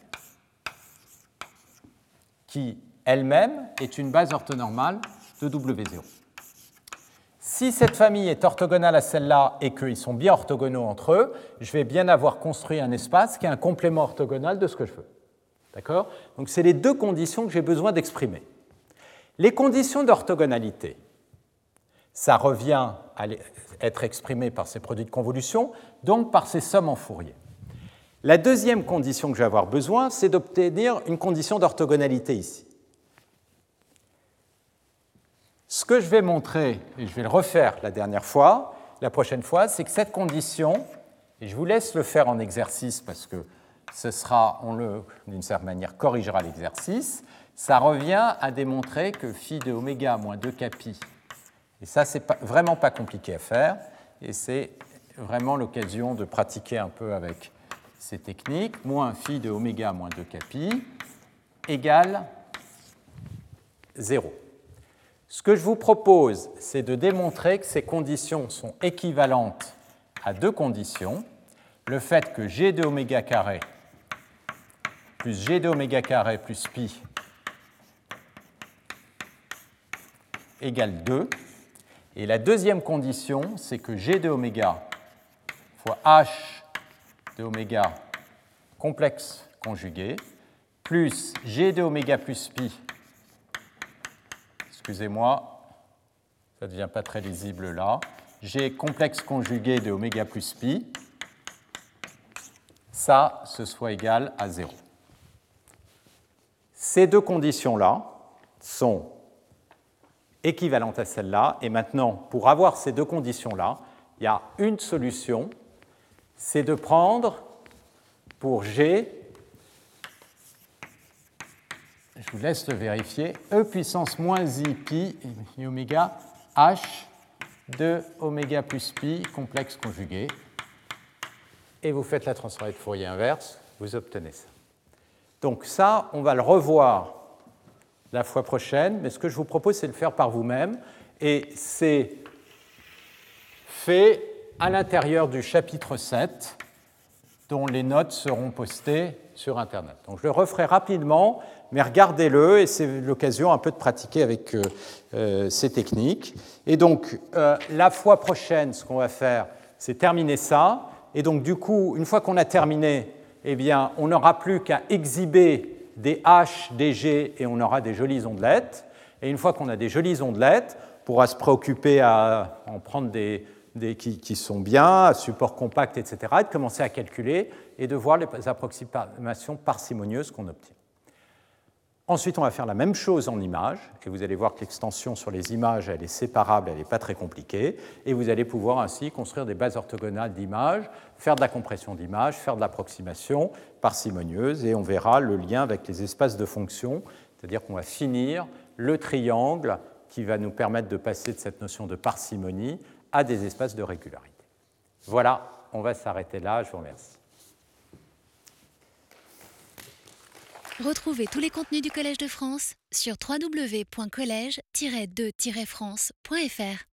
qui elle-même est une base orthonormale de W0. Si cette famille est orthogonale à celle-là et qu'ils sont bien orthogonaux entre eux, je vais bien avoir construit un espace qui est un complément orthogonal de ce que je veux. D'accord? Donc c'est les deux conditions que j'ai besoin d'exprimer. Les conditions d'orthogonalité, ça revient à être exprimé par ces produits de convolution, donc par ces sommes en Fourier. La deuxième condition que je vais avoir besoin, c'est d'obtenir une condition d'orthogonalité ici. Ce que je vais montrer, et je vais le refaire la dernière fois, la prochaine fois, c'est que cette condition, et je vous laisse le faire en exercice parce que ce sera, on le, d'une certaine manière, corrigera l'exercice, ça revient à démontrer que phi de oméga moins 2 capi, et ça, c'est vraiment pas compliqué à faire, et c'est vraiment l'occasion de pratiquer un peu avec ces techniques, moins phi de oméga moins 2 capi, égale 0. Ce que je vous propose, c'est de démontrer que ces conditions sont équivalentes à deux conditions. Le fait que g de oméga carré plus g de oméga carré plus pi égale 2. Et la deuxième condition, c'est que g de oméga fois h de oméga complexe conjugué plus g de oméga plus pi, excusez-moi, ça ne devient pas très lisible là, g complexe conjugué de oméga plus pi, ça, ce soit égal à 0. Ces deux conditions-là sont équivalentes à celles-là, et maintenant, pour avoir ces deux conditions-là, il y a une solution c'est de prendre pour G, je vous laisse le vérifier, E puissance moins I pi i oméga H de oméga plus pi complexe conjugué. et vous faites la transformée de Fourier inverse, vous obtenez ça. Donc ça, on va le revoir la fois prochaine, mais ce que je vous propose, c'est de le faire par vous-même, et c'est fait à l'intérieur du chapitre 7, dont les notes seront postées sur Internet. Donc je le referai rapidement, mais regardez-le, et c'est l'occasion un peu de pratiquer avec euh, euh, ces techniques. Et donc, euh, la fois prochaine, ce qu'on va faire, c'est terminer ça. Et donc, du coup, une fois qu'on a terminé, eh bien, on n'aura plus qu'à exhiber des H, des G, et on aura des jolies ondelettes. Et une fois qu'on a des jolies ondelettes, on pourra se préoccuper à en prendre des, qui, sont bien, support compact, etc., et de commencer à calculer et de voir les approximations parcimonieuses qu'on obtient. Ensuite, on va faire la même chose en images, et vous allez voir que l'extension sur les images, elle est séparable, elle n'est pas très compliquée, et vous allez pouvoir ainsi construire des bases orthogonales d'images, faire de la compression d'images, faire de l'approximation parcimonieuse, et on verra le lien avec les espaces de fonctions, c'est-à-dire qu'on va finir le triangle qui va nous permettre de passer de cette notion de parcimonie à des espaces de régularité. Voilà, on va s'arrêter là, je vous remercie. Retrouvez tous les contenus du Collège de France sur www.colège-2-france.fr.